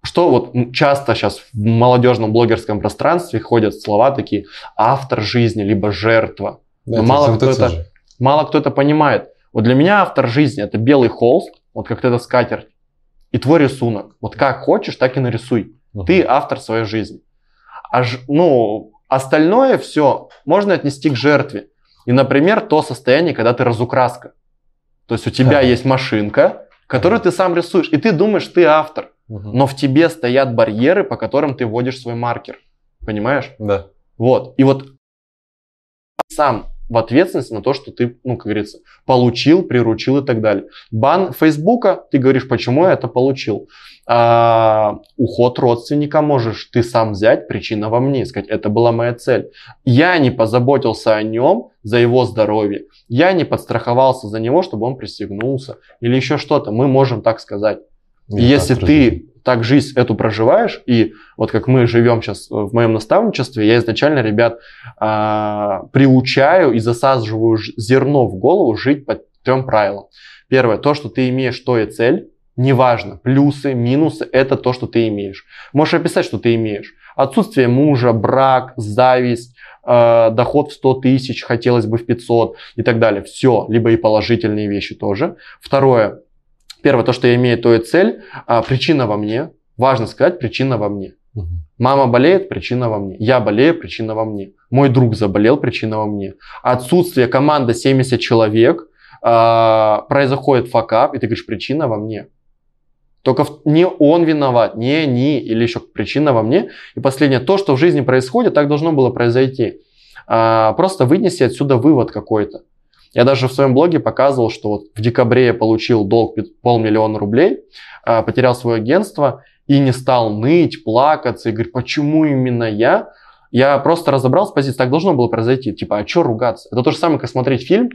что вот часто сейчас в молодежном блогерском пространстве ходят слова такие автор жизни, либо жертва. Да, мало, кто это, мало кто это понимает. Вот для меня автор жизни это белый холст, вот как это скатерть, и твой рисунок. Вот как хочешь, так и нарисуй. Угу. Ты автор своей жизни. А ну, остальное все можно отнести к жертве. И, например, то состояние, когда ты разукраска. То есть у тебя да. есть машинка, которую ты сам рисуешь, и ты думаешь, ты автор. Угу. Но в тебе стоят барьеры, по которым ты вводишь свой маркер. Понимаешь? Да. Вот. И вот сам в ответственности на то, что ты, ну, как говорится, получил, приручил и так далее. Бан Фейсбука, ты говоришь, почему я это получил. А, уход родственника можешь ты сам взять, причина во мне, сказать, это была моя цель. Я не позаботился о нем, за его здоровье. Я не подстраховался за него, чтобы он пристегнулся или еще что-то. Мы можем так сказать. И если ты так жизнь эту проживаешь, и вот как мы живем сейчас в моем наставничестве, я изначально ребят а, приучаю и засаживаю зерно в голову жить по трем правилам. Первое, то, что ты имеешь, то и цель. Неважно, плюсы, минусы, это то, что ты имеешь. Можешь описать, что ты имеешь. Отсутствие мужа, брак, зависть, э, доход в 100 тысяч, хотелось бы в 500 и так далее. Все, либо и положительные вещи тоже. Второе, Первое, то, что я имею, то и цель. А, причина во мне. Важно сказать, причина во мне. Угу. Мама болеет, причина во мне. Я болею, причина во мне. Мой друг заболел, причина во мне. Отсутствие команды 70 человек, а, происходит факап, и ты говоришь, причина во мне. Только не он виноват, не они, или еще причина во мне. И последнее, то, что в жизни происходит, так должно было произойти. А, просто вынеси отсюда вывод какой-то. Я даже в своем блоге показывал, что вот в декабре я получил долг полмиллиона рублей, а, потерял свое агентство и не стал ныть, плакаться и говорить, почему именно я? Я просто разобрался с позиции, так должно было произойти. Типа, а что ругаться? Это то же самое, как смотреть фильм,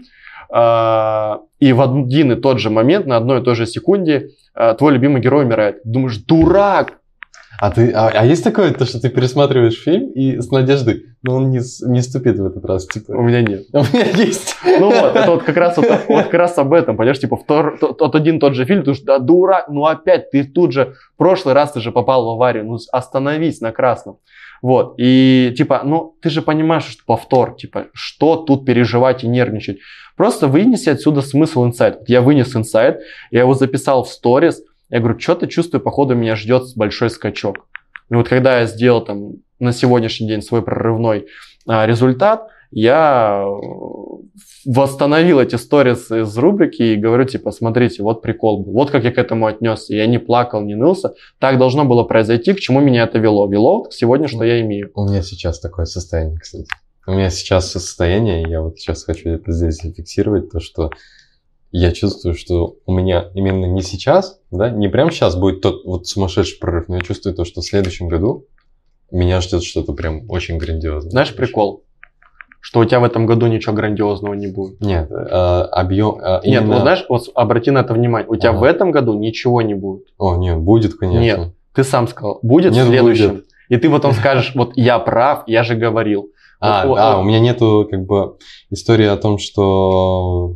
и в один и тот же момент, на одной и той же секунде, а, твой любимый герой умирает. Думаешь, дурак, а, ты, а, а есть такое, то, что ты пересматриваешь фильм и с надеждой, но он не, не ступит в этот раз? Типа... У меня нет. <laughs> У меня есть. Ну вот, это вот как раз, вот, вот как раз об этом, понимаешь, типа втор, тот, тот один тот же фильм, ты что, да дурак, ну опять, ты тут же, в прошлый раз ты же попал в аварию, ну остановись на красном. Вот, и типа, ну ты же понимаешь, что повтор, типа, что тут переживать и нервничать. Просто вынеси отсюда смысл инсайт. Я вынес инсайт, я его записал в сторис, я говорю, что-то чувствую, походу меня ждет большой скачок. И вот когда я сделал там на сегодняшний день свой прорывной а, результат, я восстановил эти сторис из рубрики и говорю, типа, смотрите, вот прикол был, вот как я к этому отнесся. Я не плакал, не нылся. Так должно было произойти, к чему меня это вело. Вело сегодня, что я имею. У меня сейчас такое состояние, кстати. У меня сейчас состояние, я вот сейчас хочу это здесь зафиксировать, то, что я чувствую, что у меня именно не сейчас, да, не прямо сейчас будет тот вот сумасшедший прорыв, но я чувствую то, что в следующем году меня ждет что-то прям очень грандиозное. Знаешь прикол? Что у тебя в этом году ничего грандиозного не будет. Нет, э, объем... Э, именно... Нет, вот знаешь, вот обрати на это внимание. У тебя ага. в этом году ничего не будет. О, нет, будет, конечно. Нет, ты сам сказал, будет нет, в следующем. Будет. И ты потом скажешь, вот я прав, я же говорил. А, вот, а, вот. у меня нету как бы истории о том, что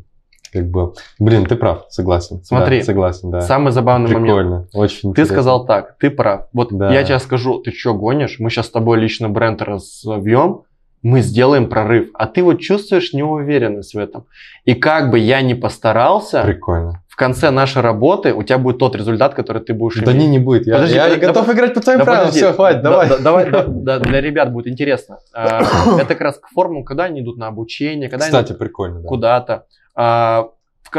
как бы, блин, ты прав, согласен. Смотри, да, согласен, да. Самый забавный Прикольно, момент. очень Ты интересно. сказал так, ты прав. Вот да. я тебе скажу, ты что гонишь? Мы сейчас с тобой лично бренд разовьем, мы сделаем прорыв. А ты вот чувствуешь неуверенность в этом. И как бы я ни постарался, Прикольно. в конце нашей работы у тебя будет тот результат, который ты будешь да иметь. не, не будет. Я, подожди, я подожди, готов да, играть по твоим да, правилам. Все, хватит, да, давай. Да, давай да, <laughs> да, для ребят будет интересно. А, это как раз к формам, когда они идут на обучение, когда Кстати, они прикольно, да. куда-то. А,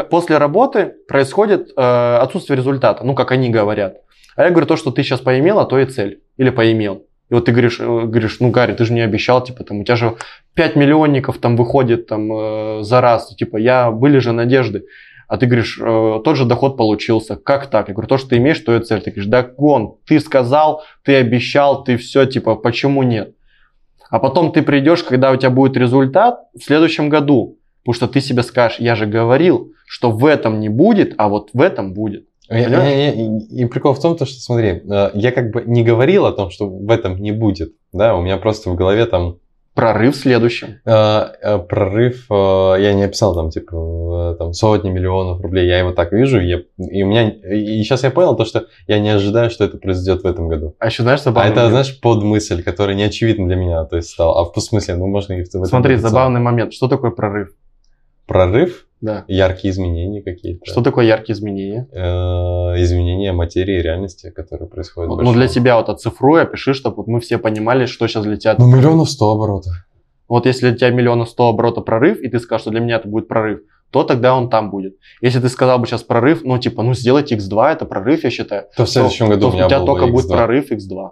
после работы происходит э, отсутствие результата, ну, как они говорят. А я говорю, то, что ты сейчас поимел, а то и цель. Или поимел. И вот ты говоришь, э, говоришь, ну, Гарри, ты же не обещал, типа, там, у тебя же 5 миллионников там выходит там э, за раз, типа, я, были же надежды. А ты говоришь, э, тот же доход получился. Как так? Я говорю, то, что ты имеешь, то и цель. Ты говоришь, да гон, ты сказал, ты обещал, ты все, типа, почему нет? А потом ты придешь, когда у тебя будет результат в следующем году. Потому что ты себе скажешь, я же говорил, что в этом не будет, а вот в этом будет. Я- я- и, и прикол в том, то, что смотри, э, я как бы не говорил о том, что в этом не будет, да, у меня просто в голове там Прорыв в следующем. э, э, прорыв, я не описал там типа там сотни миллионов рублей, я его так вижу, и, я- и у меня, и сейчас я понял то, что я не ожидаю, что это произойдет в этом году. А еще знаешь, А забавный это, знаешь, подмысль, которая не очевидна для меня, то есть стал, а в смысле, ну можно и в этом Смотри, забавный момент. Что такое прорыв? Прорыв, Да. яркие изменения какие-то. Что такое яркие изменения? э, изменения материи и реальности, которые происходят. Ну, большого. для тебя вот оцифруй, опиши, чтобы вот мы все понимали, что сейчас тебя. Ну, миллионов сто оборотов. Вот если для тебя миллиона сто оборота прорыв, и ты скажешь, что для меня это будет прорыв, то тогда он там будет. Если ты сказал бы сейчас прорыв, ну типа, ну сделайте x2, это прорыв, я считаю. То в следующем то, году то у меня тебя был только бы будет X2. прорыв x2.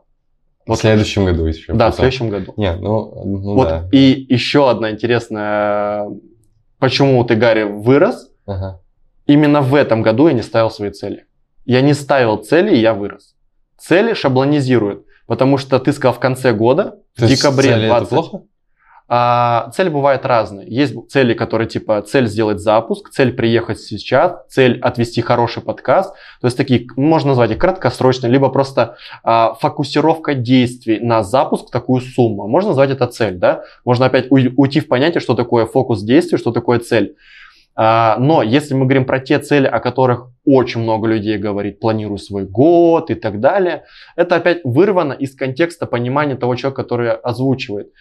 В следующем году еще. Да, в потом. следующем году. Не, ну, ну вот да. и еще одна интересная, почему ты, Гарри, вырос. Ага. Именно в этом году я не ставил свои цели. Я не ставил цели, и я вырос. Цели шаблонизируют, потому что ты сказал в конце года, в То есть декабре цели 20, это плохо? А, цели бывают разные. Есть цели, которые типа цель сделать запуск, цель приехать сейчас, цель отвести хороший подкаст. То есть такие, можно назвать их краткосрочные, либо просто а, фокусировка действий на запуск такую сумму. Можно назвать это цель, да? Можно опять уй- уйти в понятие, что такое фокус действий, что такое цель. А, но если мы говорим про те цели, о которых очень много людей говорит, планирую свой год и так далее, это опять вырвано из контекста понимания того человека, который озвучивает.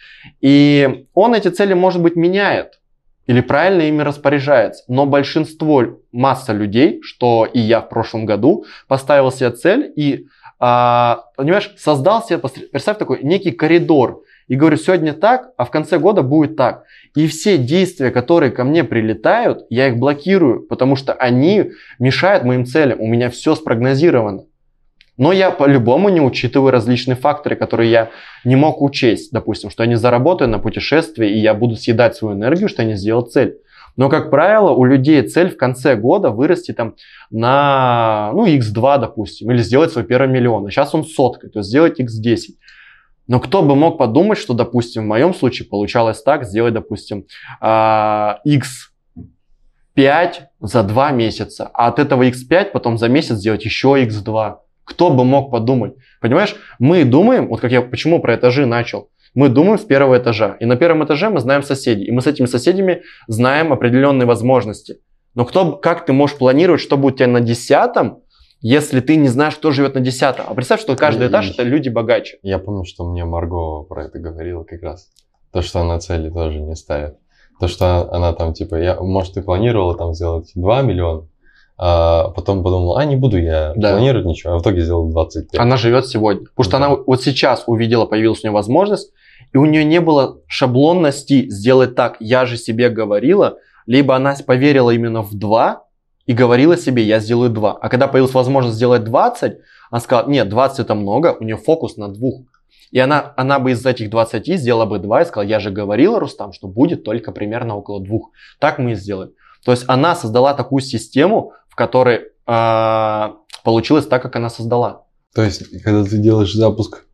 И он эти цели, может быть, меняет или правильно ими распоряжается. Но большинство, масса людей, что и я в прошлом году, поставил себе цель и, а, понимаешь, создал себе, представь такой некий коридор. И говорю, сегодня так, а в конце года будет так. И все действия, которые ко мне прилетают, я их блокирую, потому что они мешают моим целям. У меня все спрогнозировано. Но я по-любому не учитываю различные факторы, которые я не мог учесть. Допустим, что я не заработаю на путешествии, и я буду съедать свою энергию, что я не сделал цель. Но, как правило, у людей цель в конце года вырасти там на, ну, x2, допустим, или сделать свой первый миллион. А сейчас он соткой, то есть сделать x10. Но кто бы мог подумать, что, допустим, в моем случае получалось так, сделать, допустим, а, x5 за 2 месяца, а от этого x5 потом за месяц сделать еще x2. Кто бы мог подумать? Понимаешь, мы думаем, вот как я почему про этажи начал, мы думаем с первого этажа. И на первом этаже мы знаем соседей. И мы с этими соседями знаем определенные возможности. Но кто, как ты можешь планировать, что будет у тебя на десятом, если ты не знаешь, кто живет на десятом? А представь, что каждый этаж это люди богаче. Я помню, что мне Марго про это говорила как раз. То, что она цели тоже не ставит. То, что она там, типа, я, может, и планировала там сделать 2 миллиона, а потом подумала, а, не буду я Да. планировать ничего, а в итоге сделал 25. Она живет сегодня. Потому что Да. она вот сейчас увидела, появилась у нее возможность, и у нее не было шаблонности сделать так. Я же себе говорила, либо она поверила именно в 2 и говорила себе, я сделаю 2. А когда появилась возможность сделать 20, она сказала, нет, 20 это много, у нее фокус на двух. И она, она бы из этих 20 сделала бы 2 и сказала, я же говорила, Рустам, что будет только примерно около двух. Так мы и сделаем. То есть она создала такую систему, в которой а, получилось так, как она создала. То есть, когда ты делаешь запуск,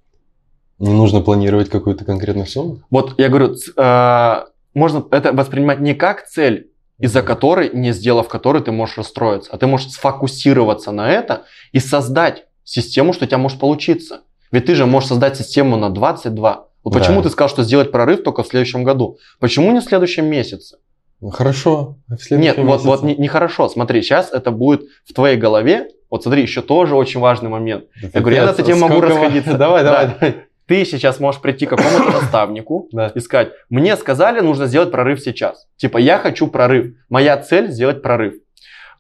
не нужно планировать какую-то конкретную сумму? Вот я говорю, э, можно это воспринимать не как цель, из-за которой, не сделав которой, ты можешь расстроиться, а ты можешь сфокусироваться на это и создать систему, что у тебя может получиться. Ведь ты же можешь создать систему на 22. Вот Да. почему ты сказал, что сделать прорыв только в следующем году? Почему не в следующем месяце? Ну, Хорошо. а в Нет, следующем вот, вот месяце? не- нехорошо. Смотри, сейчас это будет в твоей голове. Вот смотри, еще тоже очень важный момент. Да Я говорю, я над этим могу расходиться. <laughs> Давай, Да. давай, давай. Ты сейчас можешь прийти к какому-то <coughs> наставнику, Да. и сказать, мне сказали, нужно сделать прорыв сейчас. Типа, я хочу прорыв. Моя цель сделать прорыв.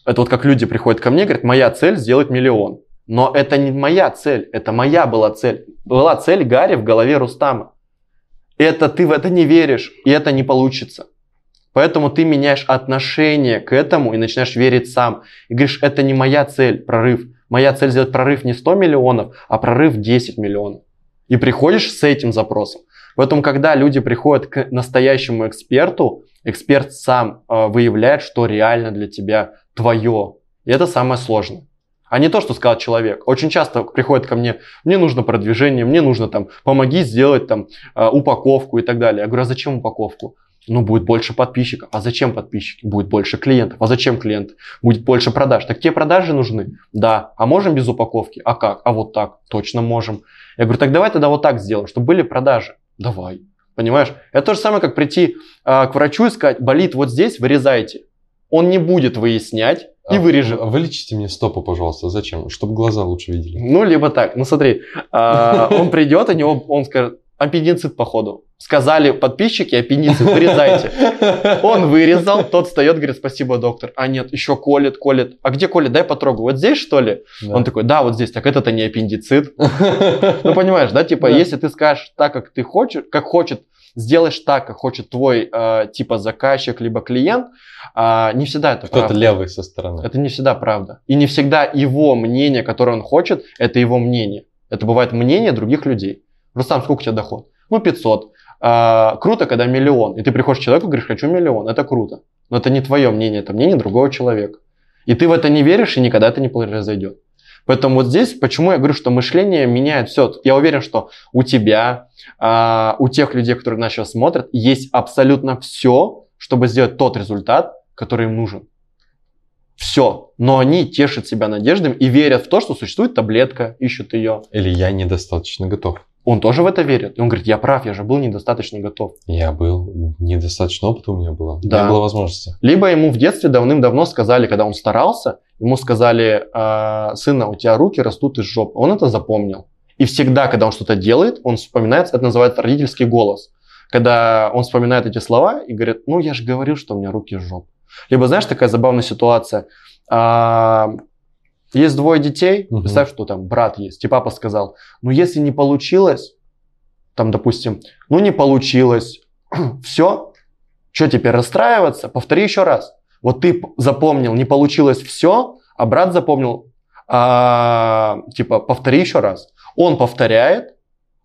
Это вот как люди приходят ко мне и говорят, моя цель сделать миллион. Но это не моя цель, это моя была цель. Была цель Гарри в голове Рустама. Это ты в это не веришь, и это не получится. Поэтому ты меняешь отношение к этому и начинаешь верить сам. И говоришь, это не моя цель, прорыв. Моя цель сделать прорыв не 100 миллионов, а прорыв 10 миллионов. И приходишь с этим запросом. Поэтому, когда люди приходят к настоящему эксперту, эксперт сам э, выявляет, что реально для тебя твое. И это самое сложное. А не то, что сказал человек. Очень часто приходит ко мне, мне нужно продвижение, мне нужно там, помоги сделать там э, упаковку и так далее. Я говорю, а зачем упаковку? Ну, будет больше подписчиков. А зачем подписчики? Будет больше клиентов. А зачем клиенты? Будет больше продаж. Так те продажи нужны? Да. А можем без упаковки? А как? А вот так. Точно можем. Я говорю, так давай тогда вот так сделаем, чтобы были продажи. Давай. Понимаешь? Это то же самое, как прийти э, к врачу и сказать, болит вот здесь, вырезайте. Он не будет выяснять и А, вырежет. Вылечите мне стопы, пожалуйста. Зачем? Чтобы глаза лучше видели. Ну, либо так. Ну, смотри, а, он придет, и него, он скажет, аппендицит, походу. Сказали подписчики, аппендицит, вырезайте. <laughs> Он вырезал, тот встает, говорит, спасибо, доктор. А нет, еще колет, колет. А где колет? Дай потрогаю. Вот здесь, что ли? Да. Он такой, да, вот здесь. Так это-то не аппендицит. Ну, понимаешь, да? Типа, Да. если ты скажешь так, как ты хочешь, как хочет, сделаешь так, как хочет твой, э, типа, заказчик, либо клиент, а, не всегда это Кто-то правда. левый со стороны. Это не всегда правда. И не всегда его мнение, которое он хочет, это его мнение. Это бывает мнение других людей. Рустам, сколько у тебя доход? Ну, 500. А, круто, когда миллион. И ты приходишь к человеку и говоришь, хочу миллион. Это круто. Но это не твое мнение, это мнение другого человека. И ты в это не веришь, и никогда это не произойдет. Поэтому вот здесь, почему я говорю, что мышление меняет все. Я уверен, что у тебя, а, у тех людей, которые нас сейчас смотрят, есть абсолютно все, чтобы сделать тот результат, который им нужен. Все. Но они тешат себя надеждами и верят в то, что существует таблетка, ищут ее. Или я недостаточно готов. Он тоже в это верит. И он говорит, я прав, я же был недостаточно готов. Я был, недостаточно опыта у меня было. Да. Не было возможности. Либо ему в детстве давным-давно сказали, когда он старался, ему сказали, «А, сына, у тебя руки растут из жопы. Он это запомнил. И всегда, когда он что-то делает, он вспоминает, это называется родительский голос. Когда он вспоминает эти слова и говорит, ну я же говорил, что у меня руки из жопы. Либо, знаешь, такая забавная ситуация. Есть двое детей, Мгм. представь, что там брат есть, и папа сказал, ну если не получилось, там, допустим, ну не получилось, <clears throat> все, что теперь расстраиваться? Повтори еще раз. Вот ты запомнил, не получилось все, а брат запомнил, а, типа, повтори еще раз. Он повторяет,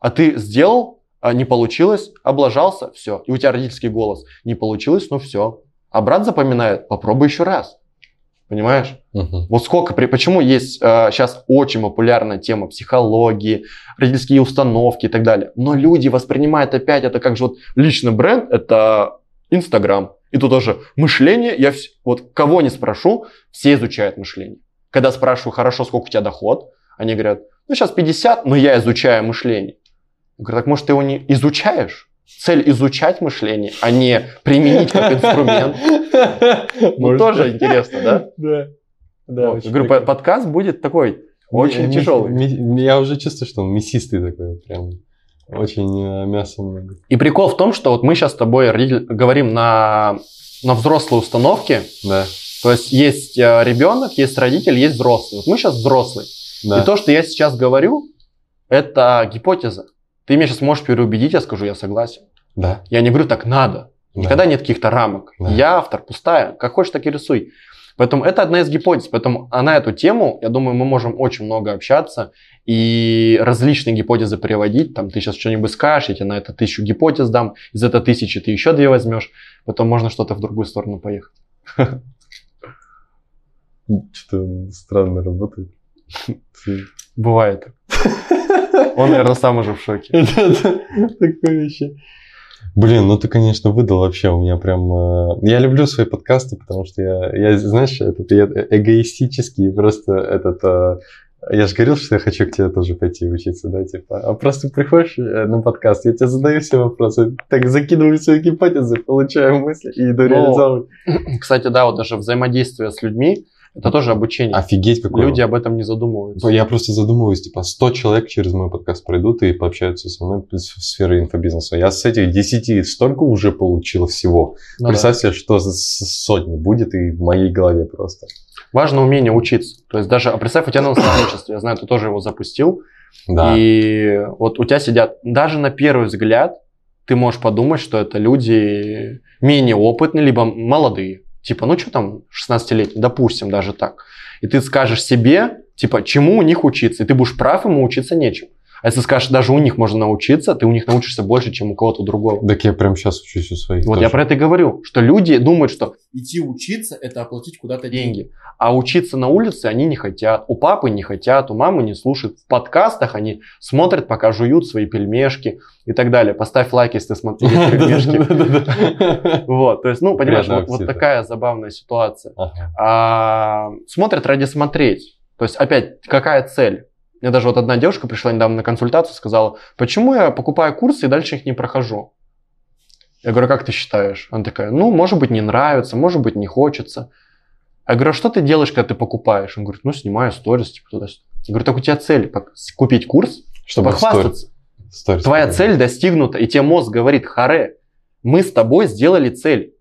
а ты сделал, а не получилось, облажался, все. И у тебя родительский голос. Не получилось, ну все. А брат запоминает, попробуй еще раз. Понимаешь? Мгм. Вот сколько, при- почему есть сейчас очень популярная тема психологии, родительские установки и так далее. Но люди воспринимают опять это как же вот личный бренд, это Инстаграм. И тут тоже мышление, я вс- вот кого не спрошу, все изучают мышление. Когда спрашиваю, хорошо, сколько у тебя доход, они говорят, ну сейчас 50, но я изучаю мышление. Я говорю, так может ты его не изучаешь? Цель изучать мышление, а не применить как инструмент. Ну тоже интересно, да? Да. Да, Вот. говорю, прикольно. подкаст будет такой очень Ми- тяжелый. ми- Я уже чувствую, что он мясистый такой, прям. Очень э, мяса много. И прикол в том, что вот мы сейчас с тобой говорим на, на взрослой установке. Да. То есть есть э, ребенок, есть родитель, есть взрослый. Вот мы сейчас взрослый. Да. И то, что я сейчас говорю, это гипотеза. Ты меня сейчас можешь переубедить, я скажу, я согласен. Да. Я не говорю, так надо. Да. Никогда нет каких-то рамок. Да. Я автор, пустая. Как хочешь, так и рисуй. Поэтому это одна из гипотез. Поэтому а на эту тему, я думаю, мы можем очень много общаться и различные гипотезы приводить. Там ты сейчас что-нибудь скажешь, я тебе на это тысячу гипотез дам. Из этой тысячи ты еще две возьмешь. Потом можно что-то в другую сторону поехать. <laughs> Что-то странно работает. <laughs> Бывает. Он, наверное, сам уже в шоке. <laughs> Такое вообще. Блин, ну ты, конечно, выдал вообще. У меня прям... э, Я люблю свои подкасты, потому что я, я знаешь, этот, я эгоистический, просто этот... э, Я же говорил, что я хочу к тебе тоже пойти учиться, да, типа. А просто приходишь э, на подкаст, я тебе задаю все вопросы, так закидываю свои гипотезы, получаю мысли и иду Ну, реализовывать. <clears throat> Кстати, да, вот даже взаимодействие с людьми, это тоже обучение. Офигеть, какой Люди об этом не задумываются. Я просто задумываюсь, типа, 100 человек через мой подкаст пройдут и пообщаются со мной в сфере инфобизнеса. Я с этих 10 столько уже получил всего. Ну да. Представь себе, что сотни будет и в моей голове просто. Важно умение учиться. То есть даже, а представь, у тебя на наставничестве, я знаю, ты тоже его запустил, Да. и вот у тебя сидят, даже на первый взгляд, ты можешь подумать, что это люди менее опытные, либо молодые. Типа, ну что там, 16-летний, допустим, даже так. И ты скажешь себе, Типа, чему у них учиться? И ты будешь прав, ему учиться нечем. А если скажешь, даже у них можно научиться, ты у них научишься больше, чем у кого-то другого. Так я прям сейчас учусь у своих. Вот тоже. я про это и говорю, что люди думают, что идти учиться – это оплатить куда-то деньги. А учиться на улице они не хотят. У папы не хотят, у мамы не слушают. В подкастах они смотрят, пока жуют свои пельмешки и так далее. Поставь лайк, если ты смотришь <laughs> пельмешки. <laughs> Вот, то есть, ну, понимаешь, вот, такая забавная ситуация. А, смотрят ради смотреть. То есть, опять, какая цель? Мне даже вот одна девушка пришла недавно на консультацию, сказала, почему я покупаю курсы и дальше их не прохожу? Я говорю, «А как ты считаешь? Она такая, ну, может быть, не нравится, может быть, не хочется. Я говорю, а что ты делаешь, когда ты покупаешь? Он говорит, ну, снимаю сторис, типа туда-сюда. Я говорю, так у тебя цель купить курс, чтобы похвастаться. Сторис Твоя показать. цель достигнута, и тебе мозг говорит, харе, мы с тобой сделали цель.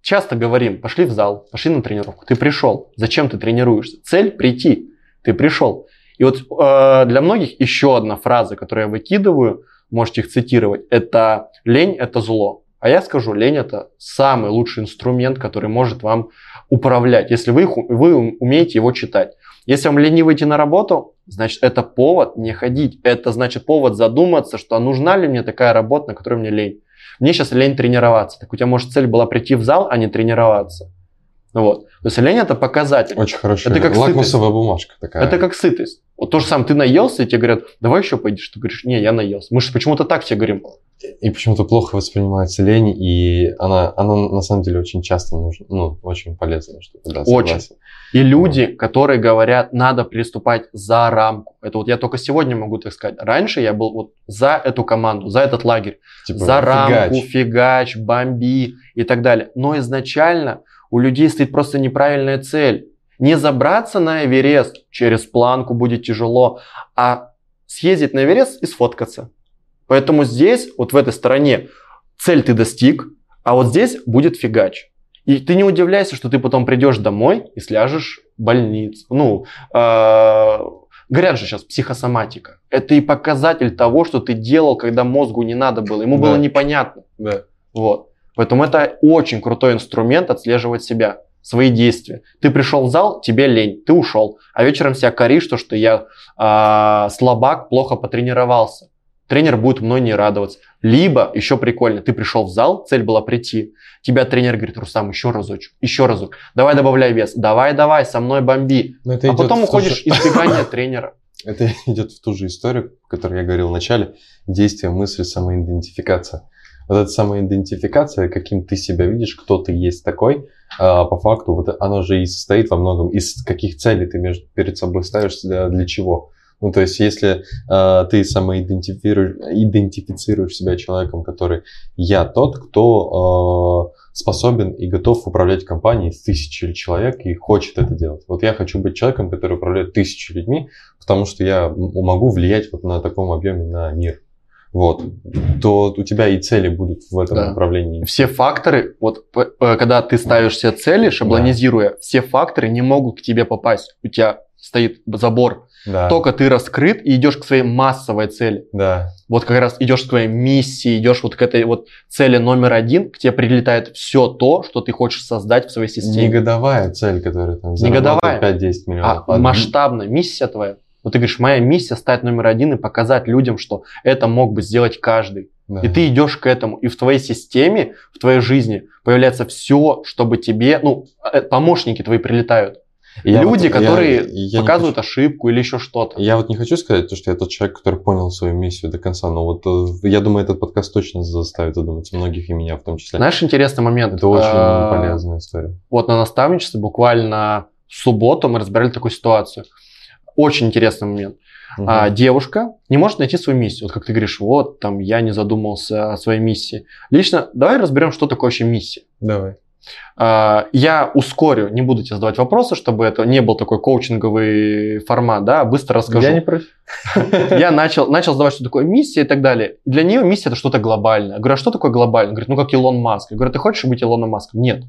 Часто говорим, пошли в зал, пошли на тренировку. Ты пришел. Зачем ты тренируешься? Цель прийти. Ты пришел. И вот э, для многих еще одна фраза, которую я выкидываю, можете их цитировать, это лень – это зло. А я скажу, лень – это самый лучший инструмент, который может вам управлять, если вы, их- вы умеете его читать. Если вам лень выйти на работу, значит, это повод не ходить. Это значит повод задуматься, что а нужна ли мне такая работа, на которой мне лень. Мне сейчас лень тренироваться. Так у тебя, может, цель была прийти в зал, а не тренироваться. Вот. То есть лень это показатель. Очень хорошая. Это как лакмусовая бумажка такая. Это как сытость. Вот то же самое, ты наелся, и тебе говорят, давай еще пойдешь. Ты говоришь, не, я наелся. Мы же почему-то так тебе говорим. И почему-то плохо воспринимается лень, и она, она на самом деле очень часто нужна, ну, очень полезная штука, да, Очень. согласен. И люди, которые говорят, надо приступать за рамку. Это вот я только сегодня могу так сказать. Раньше я был вот за эту команду, за этот лагерь. Типа, за рамку, фигач. фигач, бомби и так далее. Но изначально у людей стоит просто неправильная цель. Не забраться на Эверест, через планку будет тяжело, а съездить на Эверест и сфоткаться. Поэтому здесь, вот в этой стороне, цель ты достиг, а вот здесь будет фигач. И ты не удивляйся, что ты потом придешь домой и сляжешь в больницу. Ну, э, говорят же сейчас психосоматика. Это и показатель того, что ты делал, когда мозгу не надо было. Ему Да. было непонятно. Да. Вот. Поэтому это очень крутой инструмент отслеживать себя, свои действия. Ты пришел в зал, тебе лень, ты ушел, а вечером себя коришь, то, что я а, слабак, плохо потренировался. Тренер будет мной не радоваться. Либо, еще прикольно, ты пришел в зал, цель была прийти. Тебя тренер говорит, Рустам, еще разочек, еще разок. Давай добавляй вес, давай, давай, со мной бомби. А потом уходишь же- избегание тренера. <laughs> Это идет в ту же историю, о которой я говорил в начале. Действие, мысль, самоидентификация. Вот эта самоидентификация, каким ты себя видишь, кто ты есть такой, а, по факту вот оно же и состоит во многом из каких целей ты между, перед собой ставишь, для, для чего. Ну, то есть, если а, ты самоидентифицируешь идентифицируешь себя человеком, который я тот, кто а, способен и готов управлять компанией с тысячей человек и хочет это делать. Вот я хочу быть человеком, который управляет тысячей людьми, потому что я могу влиять вот на таком объеме на мир. Вот, то у тебя и цели будут в этом Да. направлении. Все факторы, вот п- э, когда ты ставишь себе цели, шаблонизируя, все факторы не могут к тебе попасть. У тебя стоит забор. Да, Только ты раскрыт и идешь к своей массовой цели. да, Вот как раз идешь к своей миссии, идешь вот к этой вот цели номер один, к тебе прилетает все то, что ты хочешь создать в своей не системе. годовая цель, которая там Не годовая. зарабатывает 5-10 А миллионов. а масштабная миссия твоя. Вот ты говоришь, моя миссия стать номер один и показать людям, что это мог бы сделать каждый. да. И ты идешь к этому. И в твоей системе, в твоей жизни появляется все, чтобы тебе, ну, э, помощники твои прилетают. И я Люди, вот- я- которые я не показывают хочу- ошибку или еще что-то. Я вот не хочу сказать, то, что я тот человек, который понял свою миссию до конца, но вот э, я думаю, этот подкаст точно заставит задуматься многих и меня в том числе. Знаешь, интересный момент. Это очень А, полезная история. Вот на наставничестве буквально в субботу мы разбирали такую ситуацию. Очень интересный момент. Мгм. А, девушка не может найти свою миссию. Вот как ты говоришь, вот там я не задумался о своей миссии. Лично давай разберем, что такое вообще миссия. Давай. А, Я ускорю, не буду тебе задавать вопросы, чтобы это не был такой коучинговый формат, да, быстро расскажу. Я не против. <laughs> Я начал, начал задавать, что такое миссия и так далее. Для нее миссия это что-то глобальное. Я говорю, а что такое глобальное? Говорит, ну как Илон Маск. Я говорю, ты хочешь быть Илоном Маском? Нет.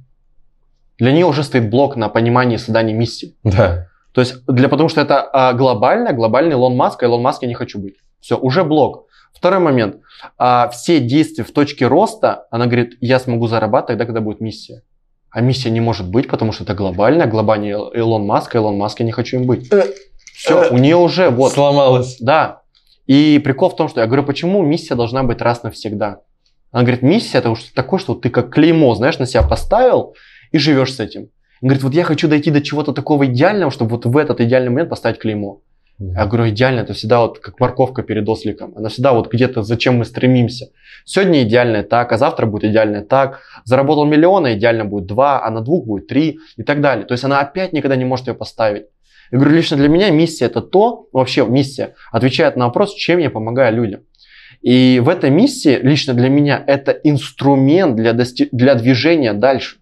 Для нее уже стоит блок на понимание создания миссии. Да. То есть, для, потому что это а, глобально, глобальный Илон Маск, а Илон Маск я не хочу быть. Все, уже блок. Второй момент. А, все действия в точке роста, она говорит, я смогу зарабатывать тогда, когда будет миссия. А миссия не может быть, потому что это глобально, глобальный Ил- Илон Маск, а Илон Маск я не хочу им быть. Все, у нее уже вот. Сломалось. Да. И прикол в том, что я говорю, почему миссия должна быть раз навсегда? Она говорит, миссия это что такое, что ты как клеймо, знаешь, на себя поставил и живешь с этим. Он говорит, вот я хочу дойти до чего-то такого идеального, чтобы вот в этот идеальный момент поставить клеймо. Я говорю, идеально, это всегда вот как морковка перед осликом. Она всегда вот где-то, зачем мы стремимся. Сегодня идеальное так, а завтра будет идеальное так. Заработал миллион, а идеально будет два, а на двух будет три и так далее. То есть она опять никогда не может ее поставить. Я говорю, лично для меня миссия это то, вообще миссия отвечает на вопрос, чем я помогаю людям. И в этой миссии лично для меня это инструмент для, дости- для движения дальше.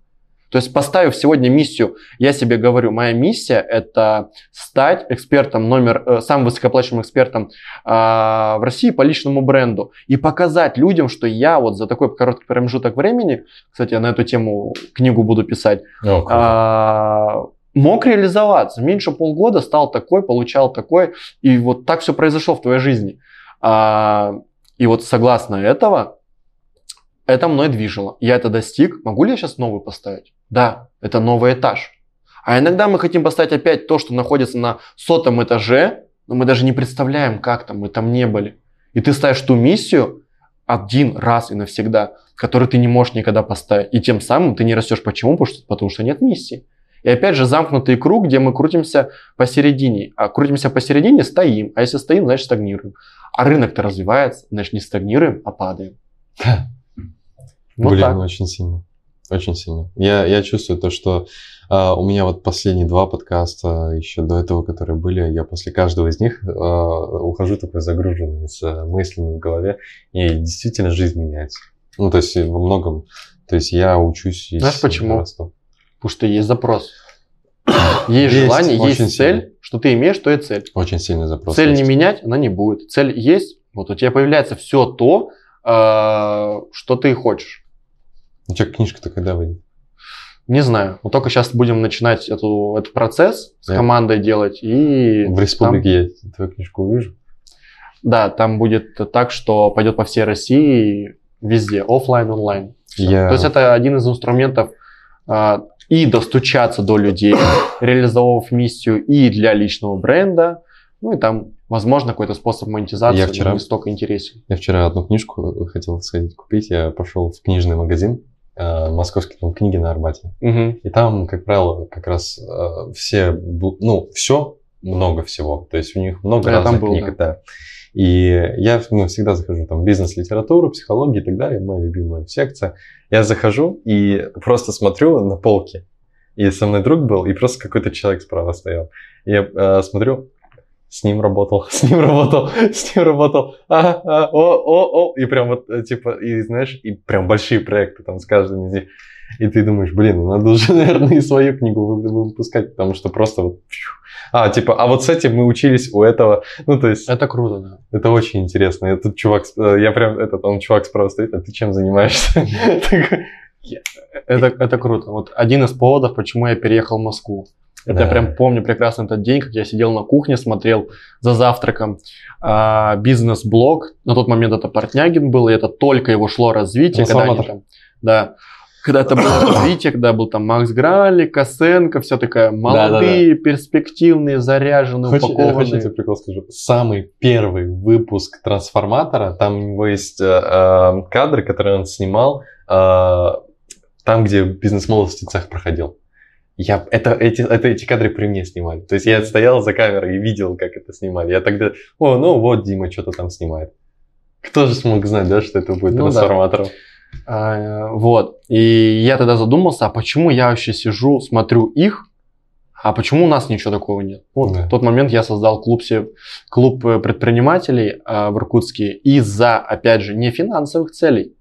То есть поставив сегодня миссию, я себе говорю, моя миссия это стать экспертом номер, э, самым высокоплачиваемым экспертом э, в России по личному бренду и показать людям, что я вот за такой короткий промежуток времени, кстати, я на эту тему книгу буду писать, О, э, мог реализоваться. Меньше полгода стал такой, получал такой, и вот так все произошло в твоей жизни. А, и вот согласно этого, это мной движило. Я это достиг. Могу ли я сейчас новый поставить? Да, это новый этаж. А иногда мы хотим поставить опять то, что находится на сотом этаже, но мы даже не представляем, как там, мы там не были. И ты ставишь ту миссию один раз и навсегда, которую ты не можешь никогда поставить. И тем самым ты не растешь. Почему? Потому что, потому что нет миссии. И опять же замкнутый круг, где мы крутимся посередине. А крутимся посередине, стоим. А если стоим, значит стагнируем. А рынок-то развивается, значит не стагнируем, а падаем. <laughs> Вот Блин, так. очень сильно. Очень сильно. Я, я чувствую то, что а, у меня вот последние два подкаста, еще до этого, которые были, я после каждого из них а, ухожу такой загруженный с а, мыслями в голове, и действительно жизнь меняется. Ну, то есть во многом, то есть я учусь и Знаешь, почему? расту. Потому что есть запрос. <coughs> Есть, Есть, желание, есть цель. Что ты имеешь, то и цель. Очень сильный запрос. цель не есть. менять, она не будет. Цель есть, вот у тебя появляется все то, э, что ты хочешь. У тебя книжка-то когда выйдет? Не знаю. Вот только сейчас будем начинать эту, этот процесс с Да. командой делать. И В республике я твою книжку увижу. Да, там будет так, что пойдет по всей России везде, офлайн, онлайн. Я- То есть это один из инструментов а, и достучаться до людей, <coughs> реализовав миссию и для личного бренда, ну и там, возможно, какой-то способ монетизации Я вчера- не столько интересен. Я вчера одну книжку хотел сходить купить. Я пошел в книжный магазин, московский дом книги на Арбате. Мгм. И там, как правило, как раз э, все, ну, все, много всего. То есть у них много Да, я там разных был, книг, да. И я ну, всегда захожу, там, бизнес-литературу, психология и так далее, моя любимая секция. Я захожу и просто смотрю на полки. И со мной друг был, и просто какой-то человек справа стоял. И я э, смотрю, <laughs> с ним работал, с ним работал, с ним работал, а, а, о, о, о, и прям вот, э, типа, и знаешь, и прям большие проекты там с каждым из них. И ты думаешь, блин, надо уже, <laughs> наверное, и свою книгу вы- выпускать, потому что просто вот... А, типа, а вот с этим мы учились у этого. Ну, то есть, Это круто, да. это очень интересно. И тут чувак, э, я прям, этот, он чувак справа стоит, а ты чем занимаешься? <laughs> Это, это круто. Вот один из поводов, почему я переехал в Москву. Это я Да. прям помню прекрасно этот день, как я сидел на кухне, смотрел за завтраком а, бизнес-блог. На тот момент это Портнягин был, и это только его шло развитие. Когда они там, да, когда это было развитие, когда был там Макс Грали, Косенко, все такая молодые, перспективные, заряженные, Хочешь, я хочу упакованные. тебе прикол скажу. Самый первый выпуск «Трансформатора», там у него есть э, э, кадры, которые он снимал э, там, где бизнес-молодости цех проходил. Я, это, эти, это эти кадры при мне снимали. То есть я стоял за камерой и видел, как это снимали. Я тогда, о, ну вот Дима что-то там снимает. Кто же смог знать, да, что это будет Ну да. трансформатором? А, вот. И я тогда задумался, а почему я вообще сижу, смотрю их, а почему у нас ничего такого нет? Вот Да. в тот момент я создал клуб, клуб э, предпринимателей а, в Иркутске из-за, опять же, не финансовых целей,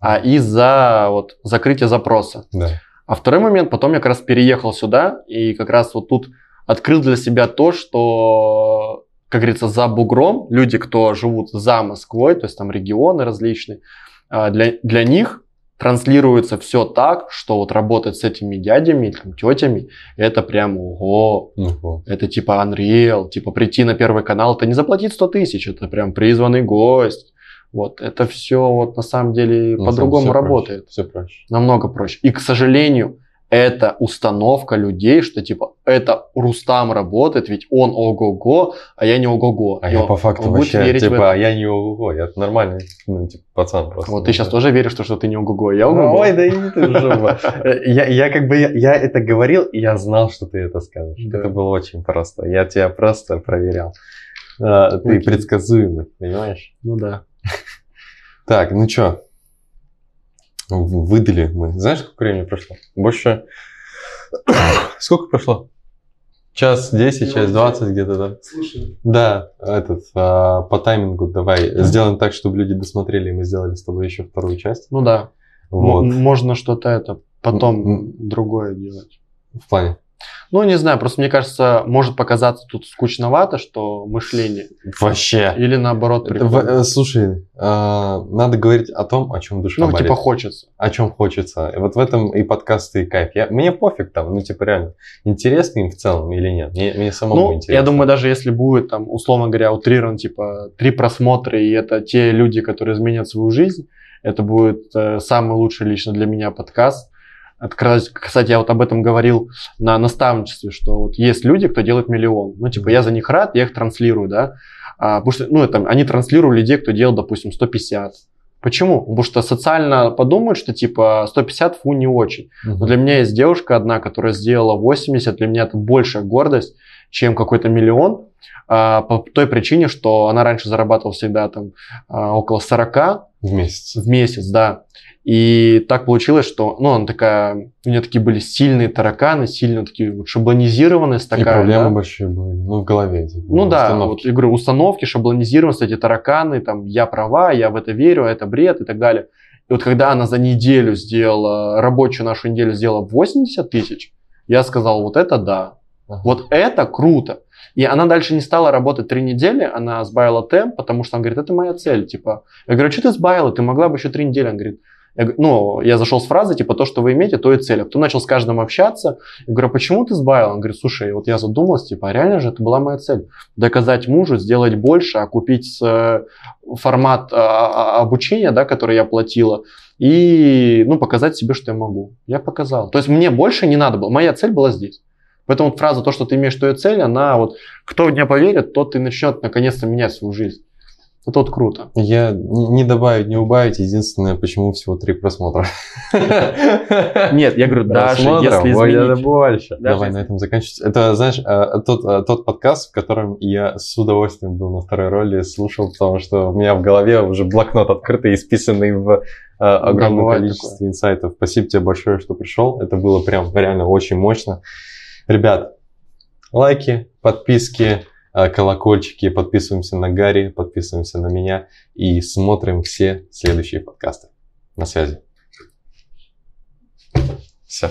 а из-за вот, закрытия запроса. Да. А второй момент, потом я как раз переехал сюда и как раз вот тут открыл для себя то, что, как говорится, за бугром, люди, кто живут за Москвой, то есть там регионы различные, а, для, для них транслируется все так, что вот работать с этими дядями, там, тетями, это прям ого, вот. это типа Unreal, типа прийти на первый канал, это не заплатить 100 тысяч, это прям призванный гость. Вот, это все вот на самом деле Ну, по-другому всё проще, работает Все проще. намного проще. И, к сожалению, это установка людей, что типа это Рустам работает, ведь он ого-го, а я не ого-го. А И я он- по факту вообще, типа, а я не ого я нормальный, ну, типа, пацан просто. Вот ты сейчас тоже веришь, что, что ты не ого-го, я ого-го. Ой, да иди ты в жопу. Э, Я, я как бы, я, я это говорил, и я знал, что ты это скажешь. Да. Это было очень просто. Я тебя просто проверял. А, ты предсказуемый, понимаешь? Ну да. <laughs> Так, ну чё? Выдали мы. Знаешь, сколько времени прошло? Больше... <coughs> Сколько прошло? Час 10, час 20 где-то, да? Слушай, Да, этот, а, по таймингу давай сделаем так, чтобы люди досмотрели, и мы сделали с тобой еще вторую часть. ну да. Вот, М- Можно что-то это потом М- другое делать. в плане. Ну, не знаю, просто мне кажется, может показаться тут скучновато, что мышление. Вообще. Или наоборот, в- э, слушай, а, надо говорить о том, о чем душа Ну, болит, типа хочется. о чем хочется. И вот в этом и подкасты, и кайф. Я, мне пофиг там, ну, типа, реально, интересно им в целом или нет. Мне, мне самому Ну, интересно. я думаю, даже если будет, там, условно говоря, утрирован, типа, три просмотра, и это те люди, которые изменят свою жизнь, это будет э, самый лучший лично для меня подкаст. Кстати, я вот об этом говорил на наставничестве, что вот есть люди, кто делает миллион. Ну, типа, я за них рад, я их транслирую, да. А, потому что, ну, это, они транслируют людей, кто делал, допустим, 150. Почему? Потому что социально подумают, что типа 150 фу не очень. Но для меня есть девушка одна, которая сделала 80, для меня это большая гордость, чем какой-то миллион, а, по той причине, что она раньше зарабатывала всегда там а, около 40 В месяц. в месяц, да. И так получилось, что, ну, она такая, у нее такие были сильные тараканы, сильно такие вот шаблонизированные, И такая, проблемы да. большие были. Ну, в голове. Типа, Ну да, установки. вот я говорю, установки, шаблонизированность, эти тараканы, там, я права, я в это верю, а это бред и так далее. И вот когда она за неделю сделала, рабочую нашу неделю сделала 80 тысяч, я сказал, вот это да, Вот это круто. И она дальше не стала работать три недели, она сбавила темп, потому что она говорит, это моя цель, типа. Я говорю, что ты сбавила, ты могла бы еще три недели. Она говорит, я ну, я зашел с фразы, типа, то, что вы имеете, то и цель. А потом начал с каждым общаться. Я говорю, а почему ты сбавил? Он говорит, слушай, вот я задумалась, типа, а реально же это была моя цель. Доказать мужу, сделать больше, окупить э, формат а, а, обучения, да, который я платила, и, ну, показать себе, что я могу. Я показал. То есть мне больше не надо было. Моя цель была здесь. Поэтому вот фраза, то, что ты имеешь твою цель, она вот, кто в меня поверит, тот и начнет наконец-то менять свою жизнь. Это вот круто. Я не добавить, не убавить. Единственное, почему всего три просмотра. Нет, я говорю, даже если изменить... больше. Давай на этом заканчивать. Это, знаешь, а, тот, а, тот подкаст, в котором я с удовольствием был на второй роли, слушал, потому что у меня в голове уже блокнот открытый, исписанный в а, огромном количестве инсайтов. Спасибо тебе большое, что пришел. Это было прям реально очень мощно. Ребят, лайки, подписки, а, колокольчики, подписываемся на Гарри, подписываемся на меня и смотрим все следующие подкасты. На связи. Все.